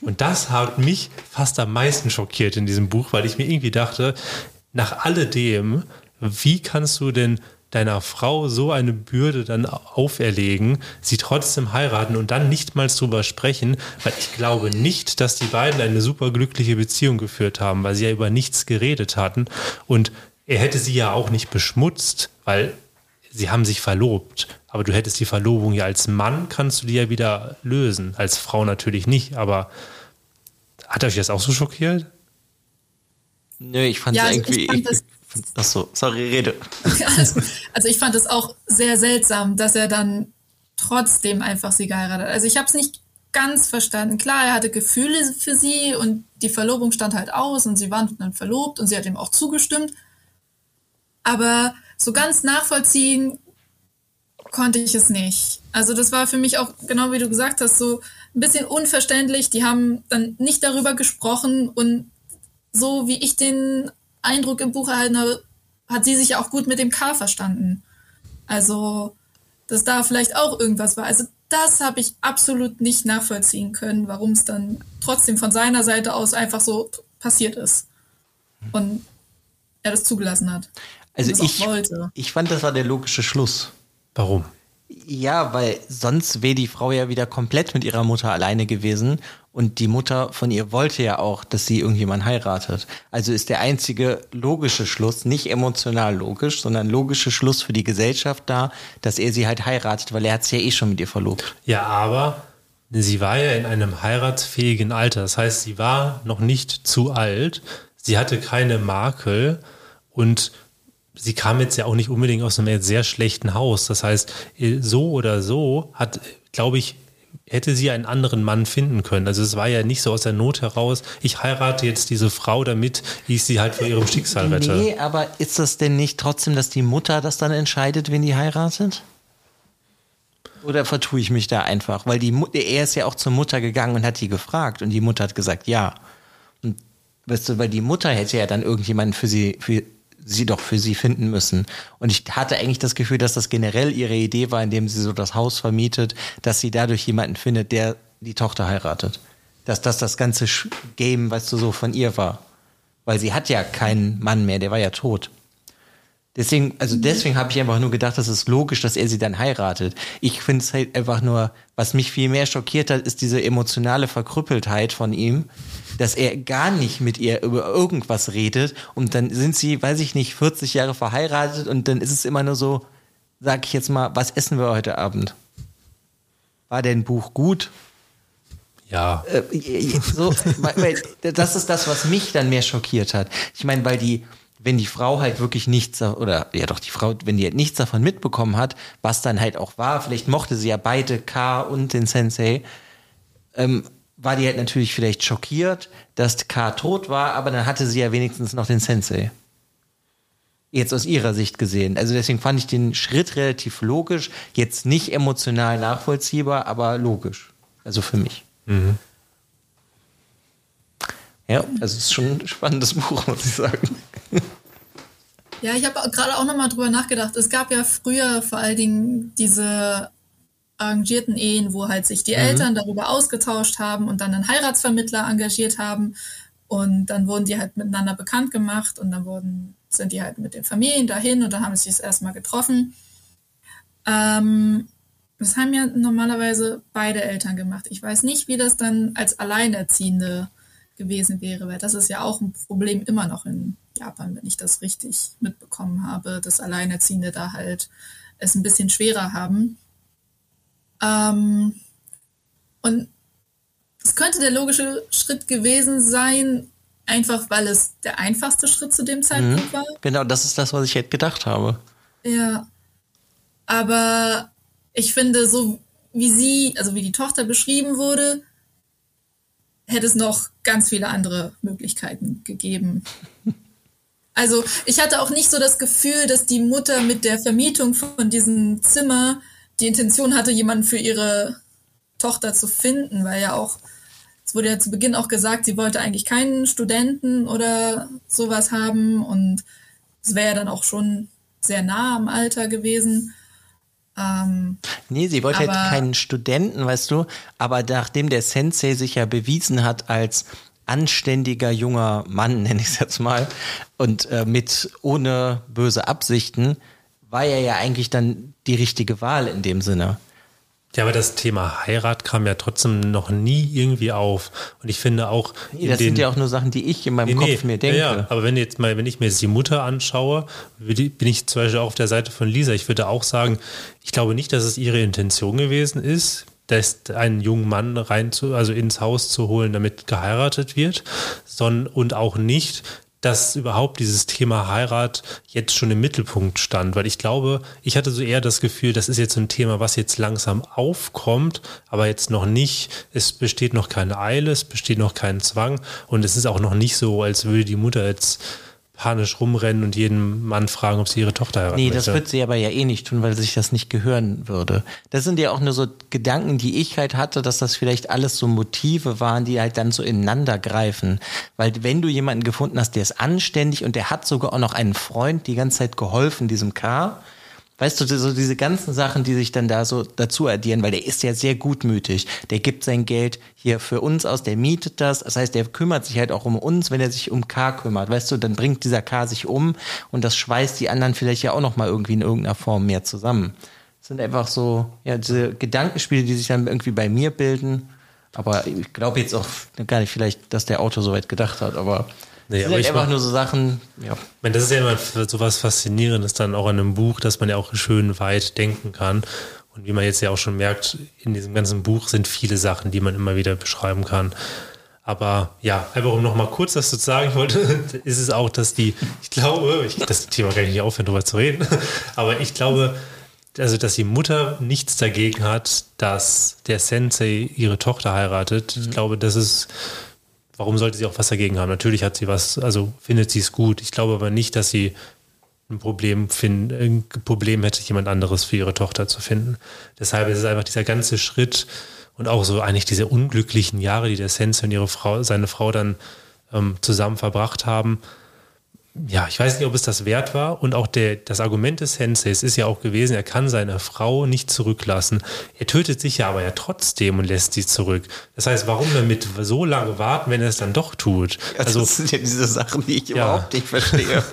[SPEAKER 1] Und das hat mich fast am meisten schockiert in diesem Buch, weil ich mir irgendwie dachte, nach alledem, wie kannst du denn deiner Frau so eine Bürde dann auferlegen, sie trotzdem heiraten und dann nicht mal drüber sprechen, weil ich glaube nicht, dass die beiden eine super glückliche Beziehung geführt haben, weil sie ja über nichts geredet hatten. Und er hätte sie ja auch nicht beschmutzt, weil sie haben sich verlobt, aber du hättest die Verlobung ja als Mann, kannst du die ja wieder lösen, als Frau natürlich nicht, aber hat euch das auch so schockiert?
[SPEAKER 3] Nö, ich fand
[SPEAKER 4] Ja,
[SPEAKER 3] es
[SPEAKER 4] also ich
[SPEAKER 3] irgendwie.
[SPEAKER 4] fand das-
[SPEAKER 3] ach so, sorry, rede.
[SPEAKER 4] Gut. Also ich fand es auch sehr seltsam, dass er dann trotzdem einfach sie geheiratet hat. Also ich habe es nicht ganz verstanden. Klar, er hatte Gefühle für sie und die Verlobung stand halt aus und sie waren dann verlobt und sie hat ihm auch zugestimmt. Aber so ganz nachvollziehen konnte ich es nicht. Also das war für mich auch, genau wie du gesagt hast, so ein bisschen unverständlich. Die haben dann nicht darüber gesprochen und so wie ich den Eindruck im Buch erhalten habe, hat sie sich auch gut mit dem K verstanden. Also, dass da vielleicht auch irgendwas war. Also, das habe ich absolut nicht nachvollziehen können, warum es dann trotzdem von seiner Seite aus einfach so passiert ist. Und er das zugelassen hat.
[SPEAKER 3] Also ich,
[SPEAKER 4] wollte.
[SPEAKER 3] ich fand, das war der logische Schluss.
[SPEAKER 1] Warum?
[SPEAKER 3] Ja, weil sonst wäre die Frau ja wieder komplett mit ihrer Mutter alleine gewesen und die Mutter von ihr wollte ja auch, dass sie irgendjemand heiratet. Also ist der einzige logische Schluss, nicht emotional logisch, sondern logische Schluss für die Gesellschaft da, dass er sie halt heiratet, weil er hat sich ja eh schon mit ihr verlobt.
[SPEAKER 1] Ja, aber sie war ja in einem heiratsfähigen Alter. Das heißt, sie war noch nicht zu alt. Sie hatte keine Makel und sie kam jetzt ja auch nicht unbedingt aus einem sehr schlechten Haus. Das heißt, so oder so hat, glaube ich, hätte sie einen anderen Mann finden können. Also es war ja nicht so aus der Not heraus, ich heirate jetzt diese Frau, damit ich sie halt vor ihrem Schicksal rette.
[SPEAKER 3] Nee, aber ist das denn nicht trotzdem, dass die Mutter das dann entscheidet, wen die heiratet? Oder vertue ich mich da einfach? Weil die Mu- er ist ja auch zur Mutter gegangen und hat die gefragt und die Mutter hat gesagt ja. Und weißt du, weil die Mutter hätte ja dann irgendjemanden für sie, für sie doch für sie finden müssen. Und ich hatte eigentlich das Gefühl, dass das generell ihre Idee war, indem sie so das Haus vermietet, dass sie dadurch jemanden findet, der die Tochter heiratet. Dass das das ganze Game, weißt du, so von ihr war. Weil sie hat ja keinen Mann mehr, der war ja tot. Deswegen, also deswegen habe ich einfach nur gedacht, das ist logisch, dass er sie dann heiratet. Ich finde es halt einfach nur, was mich viel mehr schockiert hat, ist diese emotionale Verkrüppeltheit von ihm, dass er gar nicht mit ihr über irgendwas redet und dann sind sie, weiß ich nicht, 40 Jahre verheiratet und dann ist es immer nur so, sag ich jetzt mal, was essen wir heute Abend? War denn Buch gut?
[SPEAKER 1] Ja,
[SPEAKER 3] Äh, so, weil, weil das ist das, was mich dann mehr schockiert hat. Ich meine, weil die, wenn die Frau halt wirklich nichts, oder ja doch, die Frau, wenn die halt nichts davon mitbekommen hat, was dann halt auch war, vielleicht mochte sie ja beide K und den Sensei, ähm, war die halt natürlich vielleicht schockiert, dass K tot war, aber dann hatte sie ja wenigstens noch den Sensei. Jetzt aus ihrer Sicht gesehen. Also deswegen fand ich den Schritt relativ logisch, jetzt nicht emotional nachvollziehbar, aber logisch. Also für mich. Ja, also es ist schon ein spannendes Buch, muss ich sagen.
[SPEAKER 4] Ja, ich habe gerade auch nochmal drüber nachgedacht. Es gab ja früher vor allen Dingen diese arrangierten Ehen, wo halt sich die Eltern darüber ausgetauscht haben und dann einen Heiratsvermittler engagiert haben. Und dann wurden die halt miteinander bekannt gemacht und dann wurden, sind die halt mit den Familien dahin und dann haben sie sich das erstmal getroffen. Ähm, das haben ja normalerweise beide Eltern gemacht. Ich weiß nicht, wie das dann als Alleinerziehende gewesen wäre, weil das ist ja auch ein Problem immer noch in Japan, wenn ich das richtig mitbekommen habe, dass Alleinerziehende da halt es ein bisschen schwerer haben. Ähm, und es könnte der logische Schritt gewesen sein, einfach weil es der einfachste Schritt zu dem Zeitpunkt mhm. war.
[SPEAKER 3] Genau, das ist das, was ich jetzt gedacht habe.
[SPEAKER 4] Ja. Aber ich finde, so wie sie, also wie die Tochter beschrieben wurde, hätte es noch ganz viele andere Möglichkeiten gegeben. Also ich hatte auch nicht so das Gefühl, dass die Mutter mit der Vermietung von diesem Zimmer die Intention hatte, jemanden für ihre Tochter zu finden, weil ja auch, es wurde ja zu Beginn auch gesagt, sie wollte eigentlich keinen Studenten oder sowas haben und es wäre ja dann auch schon sehr nah am Alter gewesen.
[SPEAKER 3] Ähm, nee, sie wollte halt keinen Studenten, weißt du, aber nachdem der Sensei sich ja bewiesen hat als anständiger junger Mann, nenne ich es jetzt mal, und äh, mit ohne böse Absichten, war er ja eigentlich dann die richtige Wahl in dem Sinne.
[SPEAKER 1] Ja, aber das Thema Heirat kam ja trotzdem noch nie irgendwie auf. Und ich finde auch.
[SPEAKER 3] Nee, das den, sind ja auch nur Sachen, die ich in meinem nee, Kopf mir denke. Ja,
[SPEAKER 1] aber wenn jetzt mal, wenn ich mir jetzt die Mutter anschaue, bin ich zum Beispiel auch auf der Seite von Lisa. Ich würde auch sagen, ich glaube nicht, dass es ihre Intention gewesen ist, dass einen jungen Mann rein zu, also ins Haus zu holen, damit geheiratet wird, sondern und auch nicht, dass überhaupt dieses Thema Heirat jetzt schon im Mittelpunkt stand, weil ich glaube, ich hatte so eher das Gefühl, das ist jetzt ein Thema, was jetzt langsam aufkommt, aber jetzt noch nicht, es besteht noch keine Eile, es besteht noch kein Zwang und es ist auch noch nicht so, als würde die Mutter jetzt panisch rumrennen und jeden Mann fragen, ob sie ihre Tochter heiraten
[SPEAKER 3] Nee, das wird sie aber ja eh nicht tun, weil sich das nicht gehören würde. Das sind ja auch nur so Gedanken, die ich halt hatte, dass das vielleicht alles so Motive waren, die halt dann so ineinander greifen. Weil wenn du jemanden gefunden hast, der ist anständig und der hat sogar auch noch einen Freund die ganze Zeit geholfen, diesem K., Weißt du, so diese ganzen Sachen, die sich dann da so dazu addieren, weil der ist ja sehr gutmütig. Der gibt sein Geld hier für uns aus, der mietet das. Das heißt, der kümmert sich halt auch um uns, wenn er sich um K kümmert. Weißt du, dann bringt dieser K sich um und das schweißt die anderen vielleicht ja auch noch mal irgendwie in irgendeiner Form mehr zusammen. Das sind einfach so, ja, diese Gedankenspiele, die sich dann irgendwie bei mir bilden. Aber ich glaube jetzt auch gar nicht vielleicht, dass der Autor so weit gedacht hat, aber Nee, aber ich einfach nur so Sachen, ja. Ich
[SPEAKER 1] meine, das ist ja immer so was Faszinierendes dann auch an einem Buch, dass man ja auch schön weit denken kann. Und wie man jetzt ja auch schon merkt, in diesem ganzen Buch sind viele Sachen, die man immer wieder beschreiben kann. Aber ja, einfach um nochmal kurz das zu sagen wollte, ist es auch, dass die, ich glaube, ich, das Thema kann ich nicht aufhören, darüber zu reden, aber ich glaube, also dass die Mutter nichts dagegen hat, dass der Sensei ihre Tochter heiratet. Ich glaube, das ist warum sollte sie auch was dagegen haben? Natürlich hat sie was, also findet sie es gut. Ich glaube aber nicht, dass sie ein Problem, find, ein Problem hätte, jemand anderes für ihre Tochter zu finden. Deshalb ist es einfach dieser ganze Schritt und auch so eigentlich diese unglücklichen Jahre, die der Sensei und ihre Frau, seine Frau dann ähm, zusammen verbracht haben, ja, ich weiß nicht, ob es das wert war. Und auch der, das Argument des Senseis ist ja auch gewesen, er kann seine Frau nicht zurücklassen. Er tötet sich ja aber ja trotzdem und lässt sie zurück. Das heißt, warum damit so lange warten, wenn er es dann doch tut?
[SPEAKER 3] Also, das sind ja diese Sachen, die ich ja. überhaupt nicht verstehe.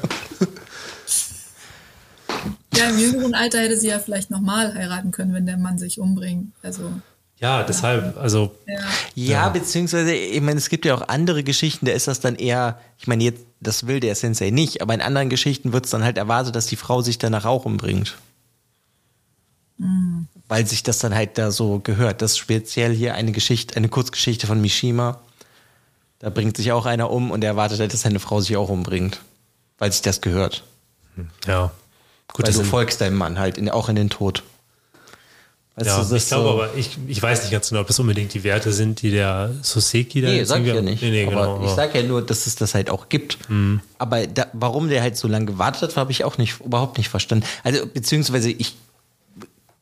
[SPEAKER 4] ja, im jüngeren Alter hätte sie ja vielleicht nochmal heiraten können, wenn der Mann sich umbringt. Also.
[SPEAKER 1] Ja, deshalb, also.
[SPEAKER 3] Ja. ja, beziehungsweise, ich meine, es gibt ja auch andere Geschichten, da ist das dann eher, ich meine, jetzt, das will der Sensei nicht, aber in anderen Geschichten wird es dann halt erwartet, dass die Frau sich danach auch umbringt. Mhm. Weil sich das dann halt da so gehört. Das ist speziell hier eine Geschichte, eine Kurzgeschichte von Mishima. Da bringt sich auch einer um und er erwartet halt, dass seine Frau sich auch umbringt. Weil sich das gehört.
[SPEAKER 1] Ja.
[SPEAKER 3] Gut, Weil du folgst deinem Mann halt in, auch in den Tod.
[SPEAKER 1] Weißt ja, du, ich glaube so aber, ich, ich weiß nicht ganz genau, ob das unbedingt die Werte sind, die der Soseki da
[SPEAKER 3] Nee, sag ich ja nicht. Nee, nee, aber genau, ich sage ja nur, dass es das halt auch gibt. Mhm. Aber da, warum der halt so lange gewartet hat, habe ich auch nicht, überhaupt nicht verstanden. Also, beziehungsweise ich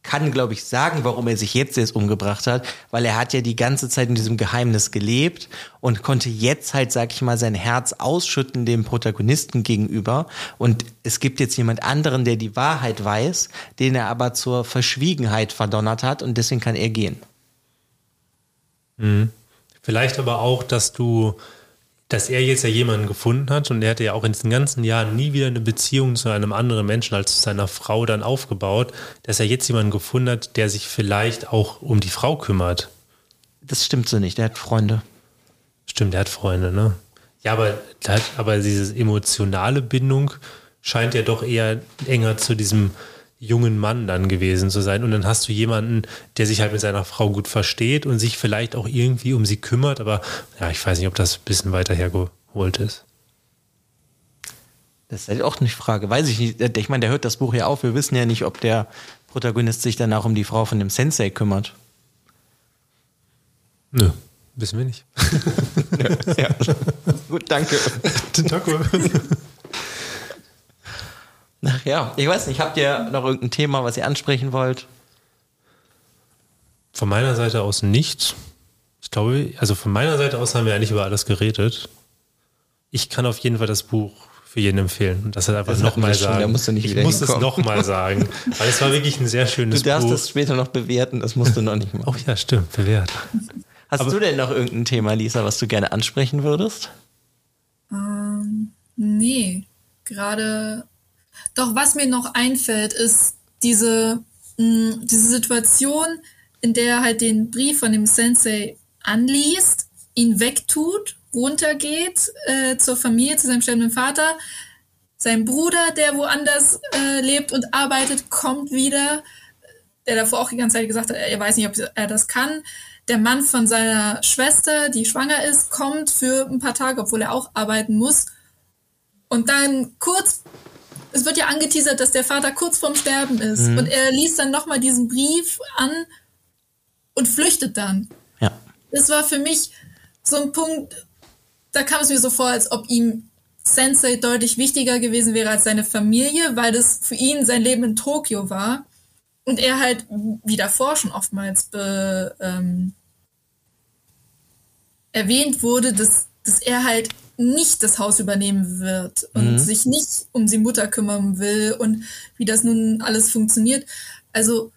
[SPEAKER 3] kann, glaube ich, sagen, warum er sich jetzt erst umgebracht hat, weil er hat ja die ganze Zeit in diesem Geheimnis gelebt und konnte jetzt halt, sag ich mal, sein Herz ausschütten dem Protagonisten gegenüber. Und es gibt jetzt jemand anderen, der die Wahrheit weiß, den er aber zur Verschwiegenheit verdonnert hat und deswegen kann er gehen.
[SPEAKER 1] Mhm. Vielleicht aber auch, dass du dass er jetzt ja jemanden gefunden hat und er hatte ja auch in diesen ganzen Jahren nie wieder eine Beziehung zu einem anderen Menschen als zu seiner Frau dann aufgebaut, dass er jetzt jemanden gefunden hat, der sich vielleicht auch um die Frau kümmert.
[SPEAKER 3] Das stimmt so nicht, er hat Freunde.
[SPEAKER 1] Stimmt, er hat Freunde, ne? Ja, aber, aber diese emotionale Bindung scheint ja doch eher enger zu diesem jungen Mann dann gewesen zu sein. Und dann hast du jemanden, der sich halt mit seiner Frau gut versteht und sich vielleicht auch irgendwie um sie kümmert. Aber ja, ich weiß nicht, ob das ein bisschen weiter hergeholt ist.
[SPEAKER 3] Das ist halt auch eine Frage. Weiß ich nicht. Ich meine, der hört das Buch ja auf. Wir wissen ja nicht, ob der Protagonist sich danach um die Frau von dem Sensei kümmert.
[SPEAKER 1] Nö, wissen wir nicht.
[SPEAKER 3] ja. Gut, danke.
[SPEAKER 1] danke.
[SPEAKER 3] Ach ja, ich weiß nicht, habt ihr noch irgendein Thema, was ihr ansprechen wollt?
[SPEAKER 1] Von meiner Seite aus nichts. Ich glaube, also von meiner Seite aus haben wir eigentlich über alles geredet. Ich kann auf jeden Fall das Buch für jeden empfehlen. Und das halt einfach nochmal sagen.
[SPEAKER 3] Da musst du nicht
[SPEAKER 1] ich muss hinkommen. es nochmal sagen. Weil es war wirklich ein sehr schönes Buch.
[SPEAKER 3] Du darfst
[SPEAKER 1] Buch.
[SPEAKER 3] es später noch bewerten, das musst du noch nicht machen.
[SPEAKER 1] Oh ja, stimmt, bewährt.
[SPEAKER 3] Hast Aber du denn noch irgendein Thema, Lisa, was du gerne ansprechen würdest?
[SPEAKER 4] Ähm, nee. Gerade. Doch, was mir noch einfällt, ist diese, mh, diese Situation, in der er halt den Brief von dem Sensei anliest, ihn wegtut runtergeht äh, zur Familie, zu seinem sterbenden Vater. Sein Bruder, der woanders äh, lebt und arbeitet, kommt wieder, der davor auch die ganze Zeit gesagt hat, er weiß nicht, ob er das kann. Der Mann von seiner Schwester, die schwanger ist, kommt für ein paar Tage, obwohl er auch arbeiten muss. Und dann kurz, es wird ja angeteasert, dass der Vater kurz vorm Sterben ist. Mhm. Und er liest dann nochmal diesen Brief an und flüchtet dann.
[SPEAKER 3] Ja.
[SPEAKER 4] Das war für mich so ein Punkt, da kam es mir so vor, als ob ihm Sensei deutlich wichtiger gewesen wäre als seine Familie, weil das für ihn sein Leben in Tokio war. Und er halt, wie davor schon oftmals be, ähm, erwähnt wurde, dass, dass er halt nicht das Haus übernehmen wird und mhm. sich nicht um die Mutter kümmern will und wie das nun alles funktioniert. Also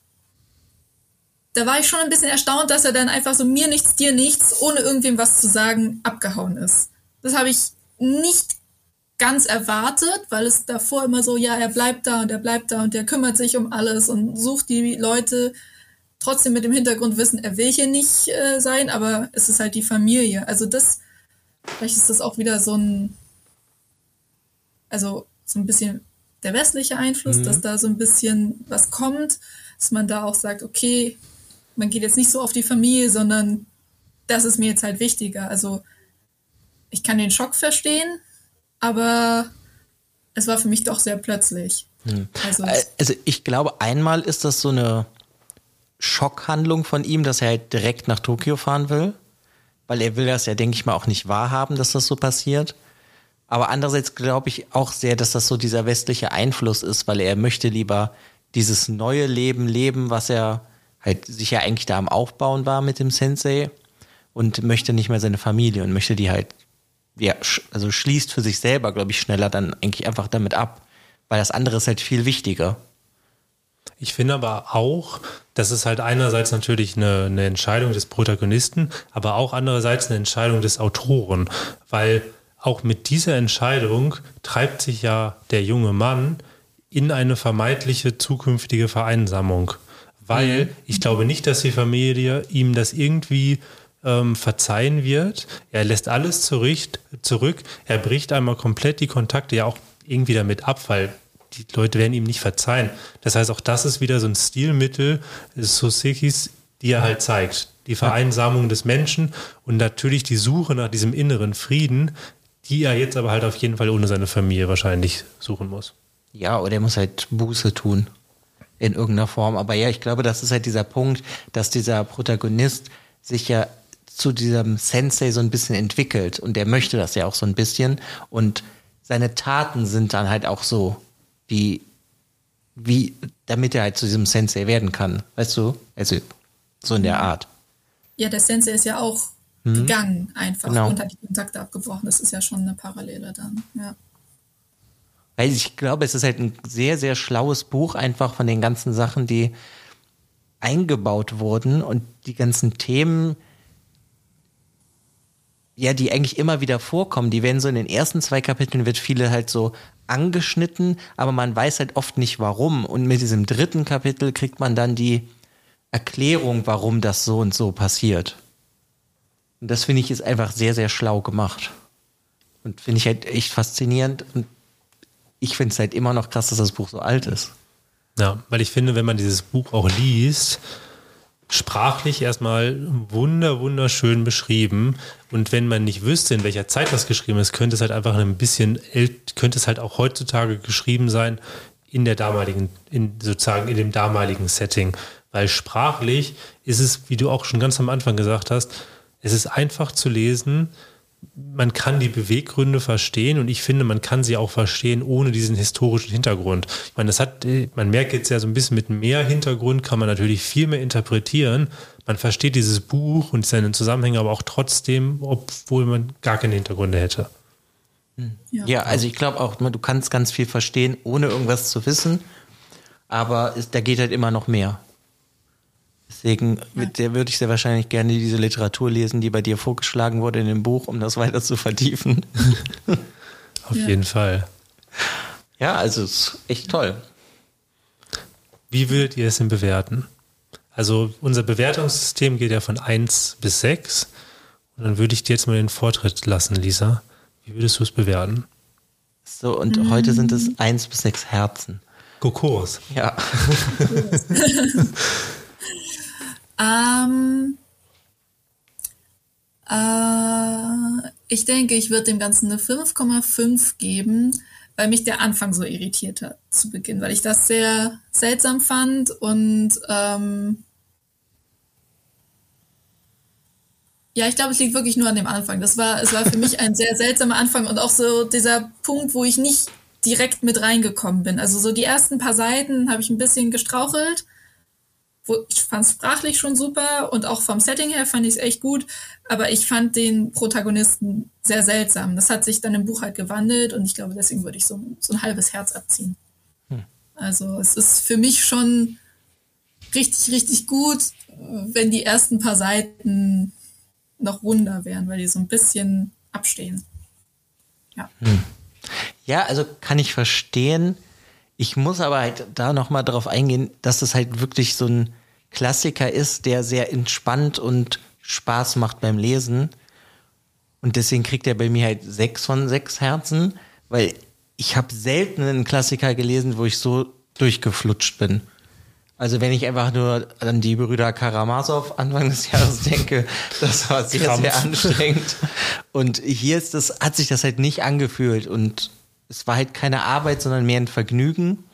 [SPEAKER 4] da war ich schon ein bisschen erstaunt, dass er dann einfach so mir nichts, dir nichts, ohne irgendwem was zu sagen, abgehauen ist. Das habe ich nicht ganz erwartet, weil es davor immer so, ja, er bleibt da und er bleibt da und er kümmert sich um alles und sucht die Leute trotzdem mit dem Hintergrund wissen, er will hier nicht äh, sein, aber es ist halt die Familie. Also das, vielleicht ist das auch wieder so ein, also so ein bisschen der westliche Einfluss, mhm. dass da so ein bisschen was kommt, dass man da auch sagt, okay, man geht jetzt nicht so auf die Familie, sondern das ist mir jetzt halt wichtiger. Also ich kann den Schock verstehen, aber es war für mich doch sehr plötzlich.
[SPEAKER 3] Hm. Also, also, ich glaube, einmal ist das so eine Schockhandlung von ihm, dass er halt direkt nach Tokio fahren will, weil er will das ja, denke ich mal, auch nicht wahrhaben, dass das so passiert. Aber andererseits glaube ich auch sehr, dass das so dieser westliche Einfluss ist, weil er möchte lieber dieses neue Leben leben, was er halt sich ja eigentlich da am Aufbauen war mit dem Sensei und möchte nicht mehr seine Familie und möchte die halt, ja, also schließt für sich selber, glaube ich, schneller dann eigentlich einfach damit ab, weil das andere ist halt viel wichtiger.
[SPEAKER 1] Ich finde aber auch, das ist halt einerseits natürlich eine, eine Entscheidung des Protagonisten, aber auch andererseits eine Entscheidung des Autoren, weil auch mit dieser Entscheidung treibt sich ja der junge Mann in eine vermeintliche zukünftige Vereinsamung weil mhm. ich glaube nicht, dass die Familie ihm das irgendwie ähm, verzeihen wird. Er lässt alles zurück, zurück. Er bricht einmal komplett die Kontakte ja auch irgendwie damit ab, weil die Leute werden ihm nicht verzeihen. Das heißt, auch das ist wieder so ein Stilmittel des Sosekis, die er halt zeigt. Die Vereinsamung des Menschen und natürlich die Suche nach diesem inneren Frieden, die er jetzt aber halt auf jeden Fall ohne seine Familie wahrscheinlich suchen muss.
[SPEAKER 3] Ja, oder er muss halt Buße tun in irgendeiner Form. Aber ja, ich glaube, das ist halt dieser Punkt, dass dieser Protagonist sich ja zu diesem Sensei so ein bisschen entwickelt und der möchte das ja auch so ein bisschen und seine Taten sind dann halt auch so, wie, wie, damit er halt zu diesem Sensei werden kann, weißt du? Also, so in der Art.
[SPEAKER 4] Ja, der Sensei ist ja auch mhm. gegangen einfach genau. und hat die Kontakte abgebrochen. Das ist ja schon eine Parallele dann, ja.
[SPEAKER 3] Weil ich glaube, es ist halt ein sehr, sehr schlaues Buch, einfach von den ganzen Sachen, die eingebaut wurden und die ganzen Themen, ja, die eigentlich immer wieder vorkommen. Die werden so in den ersten zwei Kapiteln wird viele halt so angeschnitten, aber man weiß halt oft nicht warum. Und mit diesem dritten Kapitel kriegt man dann die Erklärung, warum das so und so passiert. Und das finde ich ist einfach sehr, sehr schlau gemacht. Und finde ich halt echt faszinierend. Und ich finde es halt immer noch krass, dass das Buch so alt ist.
[SPEAKER 1] Ja, weil ich finde, wenn man dieses Buch auch liest, sprachlich erstmal wunder, wunderschön beschrieben. Und wenn man nicht wüsste, in welcher Zeit das geschrieben ist, könnte es halt einfach ein bisschen, könnte es halt auch heutzutage geschrieben sein in der damaligen, in sozusagen in dem damaligen Setting. Weil sprachlich ist es, wie du auch schon ganz am Anfang gesagt hast, es ist einfach zu lesen man kann die Beweggründe verstehen und ich finde, man kann sie auch verstehen ohne diesen historischen Hintergrund. Ich meine, das hat, man merkt jetzt ja so ein bisschen mit mehr Hintergrund kann man natürlich viel mehr interpretieren. Man versteht dieses Buch und seine Zusammenhänge aber auch trotzdem, obwohl man gar keine Hintergründe hätte.
[SPEAKER 3] Ja, ja also ich glaube auch, du kannst ganz viel verstehen, ohne irgendwas zu wissen, aber da geht halt immer noch mehr. Deswegen ja. würde ich sehr wahrscheinlich gerne diese Literatur lesen, die bei dir vorgeschlagen wurde in dem Buch, um das weiter zu vertiefen.
[SPEAKER 1] Auf ja. jeden Fall.
[SPEAKER 3] Ja, also es ist echt toll.
[SPEAKER 1] Wie würdet ihr es denn bewerten? Also unser Bewertungssystem geht ja von 1 bis 6. Und dann würde ich dir jetzt mal den Vortritt lassen, Lisa. Wie würdest du es bewerten?
[SPEAKER 3] So, und mhm. heute sind es 1 bis 6 Herzen.
[SPEAKER 1] Kokos.
[SPEAKER 3] Ja.
[SPEAKER 4] Ähm, äh, ich denke, ich würde dem Ganzen eine 5,5 geben, weil mich der Anfang so irritiert hat zu Beginn, weil ich das sehr seltsam fand und ähm, ja, ich glaube, es liegt wirklich nur an dem Anfang. Das war, es war für mich ein sehr seltsamer Anfang und auch so dieser Punkt, wo ich nicht direkt mit reingekommen bin. Also so die ersten paar Seiten habe ich ein bisschen gestrauchelt wo ich fand es sprachlich schon super und auch vom Setting her fand ich es echt gut, aber ich fand den Protagonisten sehr seltsam. Das hat sich dann im Buch halt gewandelt und ich glaube, deswegen würde ich so, so ein halbes Herz abziehen. Hm. Also es ist für mich schon richtig, richtig gut, wenn die ersten paar Seiten noch Wunder wären, weil die so ein bisschen abstehen. Ja. Hm.
[SPEAKER 3] Ja, also kann ich verstehen. Ich muss aber halt da nochmal drauf eingehen, dass das halt wirklich so ein Klassiker ist, der sehr entspannt und Spaß macht beim Lesen. Und deswegen kriegt er bei mir halt sechs von sechs Herzen, weil ich habe selten einen Klassiker gelesen, wo ich so durchgeflutscht bin. Also wenn ich einfach nur an die Brüder Karamasow Anfang des Jahres denke, das war sehr, Krampf. sehr anstrengend. Und hier ist das, hat sich das halt nicht angefühlt und es war halt keine Arbeit, sondern mehr ein Vergnügen.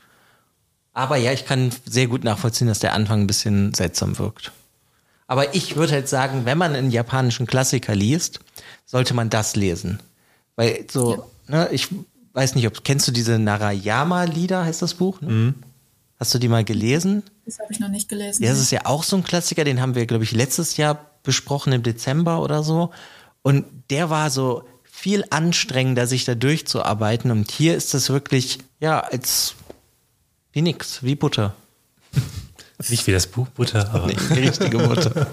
[SPEAKER 3] Aber ja, ich kann sehr gut nachvollziehen, dass der Anfang ein bisschen seltsam wirkt. Aber ich würde halt sagen, wenn man einen japanischen Klassiker liest, sollte man das lesen. Weil so, ja. ne, ich weiß nicht, ob kennst du diese Narayama-Lieder, heißt das Buch? Ne? Mhm. Hast du die mal gelesen?
[SPEAKER 4] Das habe ich noch nicht gelesen.
[SPEAKER 3] Ja, das ist ja auch so ein Klassiker, den haben wir, glaube ich, letztes Jahr besprochen im Dezember oder so. Und der war so, viel anstrengender, sich da durchzuarbeiten. Und hier ist das wirklich, ja, als wie nix, wie Butter.
[SPEAKER 1] Nicht wie das Buch Butter, aber.
[SPEAKER 3] Nee, die richtige Butter.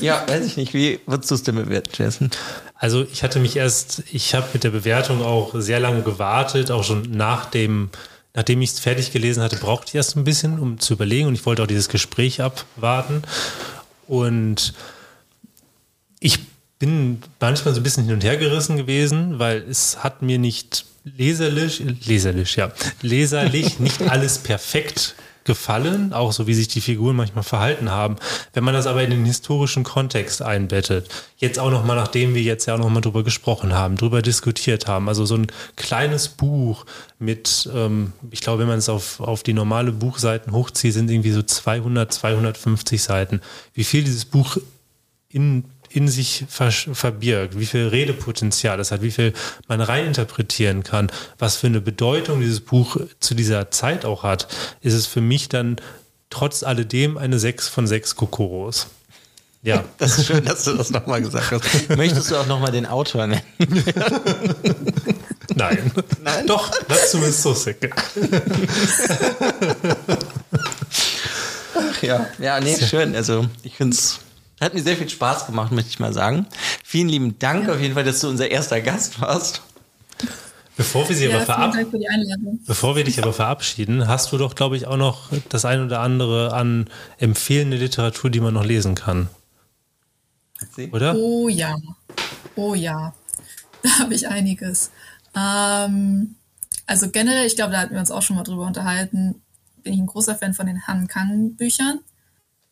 [SPEAKER 3] ja, weiß ich nicht. Wie würdest du es denn bewerten, Jason?
[SPEAKER 1] Also ich hatte mich erst, ich habe mit der Bewertung auch sehr lange gewartet, auch schon nach dem, nachdem ich es fertig gelesen hatte, brauchte ich erst ein bisschen, um zu überlegen und ich wollte auch dieses Gespräch abwarten. Und ich bin manchmal so ein bisschen hin und her gerissen gewesen, weil es hat mir nicht leserlich, leserlich, ja, leserlich nicht alles perfekt gefallen, auch so wie sich die Figuren manchmal verhalten haben. Wenn man das aber in den historischen Kontext einbettet, jetzt auch nochmal, nachdem wir jetzt ja auch nochmal drüber gesprochen haben, drüber diskutiert haben, also so ein kleines Buch mit, ähm, ich glaube, wenn man es auf, auf die normale Buchseiten hochzieht, sind irgendwie so 200, 250 Seiten. Wie viel dieses Buch in in sich verbirgt, wie viel Redepotenzial es hat, wie viel man reininterpretieren kann, was für eine Bedeutung dieses Buch zu dieser Zeit auch hat, ist es für mich dann trotz alledem eine 6 von 6 Kokoros.
[SPEAKER 3] Ja. Das ist schön, dass du das nochmal gesagt hast. Möchtest du auch nochmal den Autor nennen?
[SPEAKER 1] Nein. Nein. Doch, dazu ist so sick.
[SPEAKER 3] Ach ja, ja, nee, schön. Also ich finde es hat mir sehr viel Spaß gemacht, möchte ich mal sagen. Vielen lieben Dank ja. auf jeden Fall, dass du unser erster Gast warst.
[SPEAKER 1] Bevor wir, sie ja, aber verab Bevor wir dich aber verabschieden, hast du doch, glaube ich, auch noch das ein oder andere an empfehlende Literatur, die man noch lesen kann.
[SPEAKER 4] Oder? Oh ja. Oh ja. da habe ich einiges. Ähm, also generell, ich glaube, da hatten wir uns auch schon mal drüber unterhalten, bin ich ein großer Fan von den Han Kang Büchern.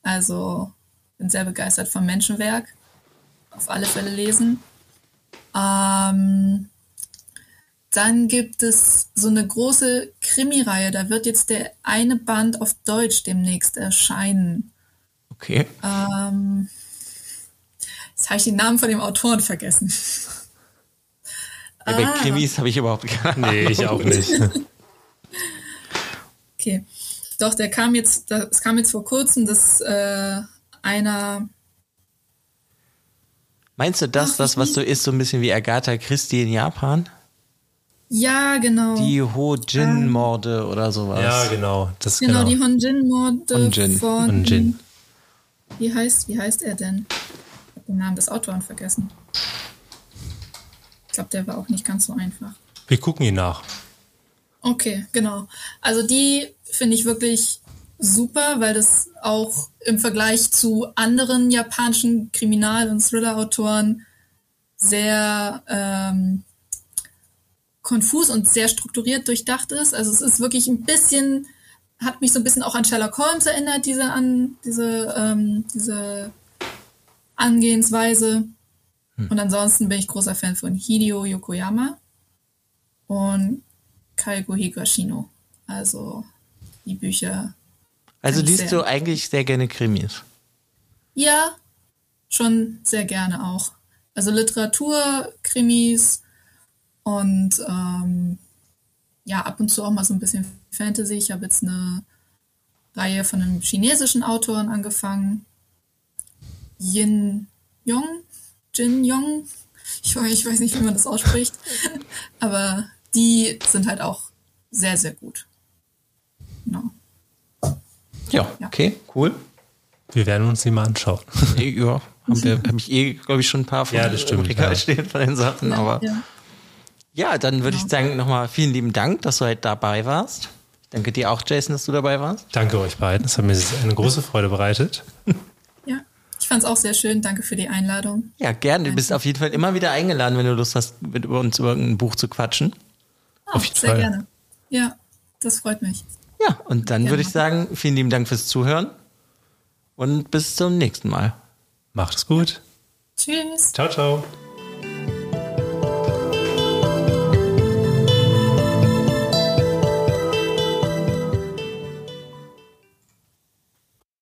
[SPEAKER 4] Also bin sehr begeistert vom Menschenwerk. Auf alle Fälle lesen. Ähm, dann gibt es so eine große Krimireihe. Da wird jetzt der eine Band auf Deutsch demnächst erscheinen.
[SPEAKER 3] Okay.
[SPEAKER 4] Ähm, jetzt habe ich den Namen von dem Autoren vergessen.
[SPEAKER 3] Ja, bei
[SPEAKER 4] Ah.
[SPEAKER 3] Krimis habe ich überhaupt keine
[SPEAKER 1] Nee, ich auch nicht.
[SPEAKER 4] Okay. Doch, der kam jetzt, das kam jetzt vor kurzem, dass äh, einer,
[SPEAKER 3] Meinst du das,
[SPEAKER 4] Ach,
[SPEAKER 3] das, was so ist, so ein bisschen wie Agatha Christie in Japan?
[SPEAKER 4] ja, genau.
[SPEAKER 3] Die Ho-Jin-Morde oder sowas.
[SPEAKER 1] ja, genau. Das
[SPEAKER 4] genau,
[SPEAKER 1] genau.
[SPEAKER 4] die Honjin-Morde
[SPEAKER 3] Honjin.
[SPEAKER 4] von.
[SPEAKER 1] Honjin.
[SPEAKER 4] Wie heißt, wie heißt er denn? Ich habe den Namen des Autoren vergessen. Ich glaube, der war auch nicht ganz so einfach.
[SPEAKER 1] Wir gucken ihn nach.
[SPEAKER 4] Okay, genau. Also die finde ich wirklich super, weil das auch im Vergleich zu anderen japanischen Kriminal- und Thriller-Autoren sehr ähm, konfus und sehr strukturiert durchdacht ist. Also es ist wirklich ein bisschen, hat mich so ein bisschen auch an Sherlock Holmes erinnert, diese an diese ähm, diese Angehensweise. Und ansonsten bin ich großer Fan von Hideo Yokoyama und Kaigo Higashino. Also die Bücher.
[SPEAKER 3] Also liest
[SPEAKER 4] sehr
[SPEAKER 3] du eigentlich sehr gerne Krimis?
[SPEAKER 4] Ja, schon sehr gerne auch. Also Literatur, Krimis und ähm, ja, ab und zu auch mal so ein bisschen Fantasy. Ich habe jetzt eine Reihe von einem chinesischen Autoren angefangen. Yin Yong, Jin Yong. Ich, weiß- ich weiß nicht, wie man das ausspricht. Aber die sind halt auch sehr, sehr gut. Genau.
[SPEAKER 3] Ja, okay, cool.
[SPEAKER 1] Wir werden uns die mal anschauen.
[SPEAKER 3] Eh, Ja, haben wir, habe ich eh, glaube ich, schon ein paar von
[SPEAKER 1] Ja, das stimmt,
[SPEAKER 3] im Regal
[SPEAKER 1] ja.
[SPEAKER 3] stehen von den Sachen, aber
[SPEAKER 4] Ja.
[SPEAKER 3] ja, dann würde ich
[SPEAKER 4] Genau.
[SPEAKER 3] sagen, nochmal vielen lieben Dank, dass du heute dabei warst. Danke dir auch, Jason, dass du dabei warst.
[SPEAKER 1] Danke euch beiden. Es hat mir eine große Freude bereitet.
[SPEAKER 4] ja. Ich fand es auch sehr schön. Danke für die Einladung.
[SPEAKER 3] Ja, gerne. Du bist auf jeden Fall immer wieder eingeladen, wenn du Lust hast, mit uns über ein Buch zu quatschen.
[SPEAKER 4] Ah,
[SPEAKER 1] Auf jeden
[SPEAKER 4] sehr
[SPEAKER 1] Fall.
[SPEAKER 4] gerne. Ja, das freut mich.
[SPEAKER 3] Ja, und dann
[SPEAKER 4] Gerne.
[SPEAKER 3] würde ich sagen, vielen lieben Dank fürs Zuhören und bis zum nächsten Mal.
[SPEAKER 1] Macht es gut.
[SPEAKER 4] Tschüss.
[SPEAKER 1] Ciao, ciao.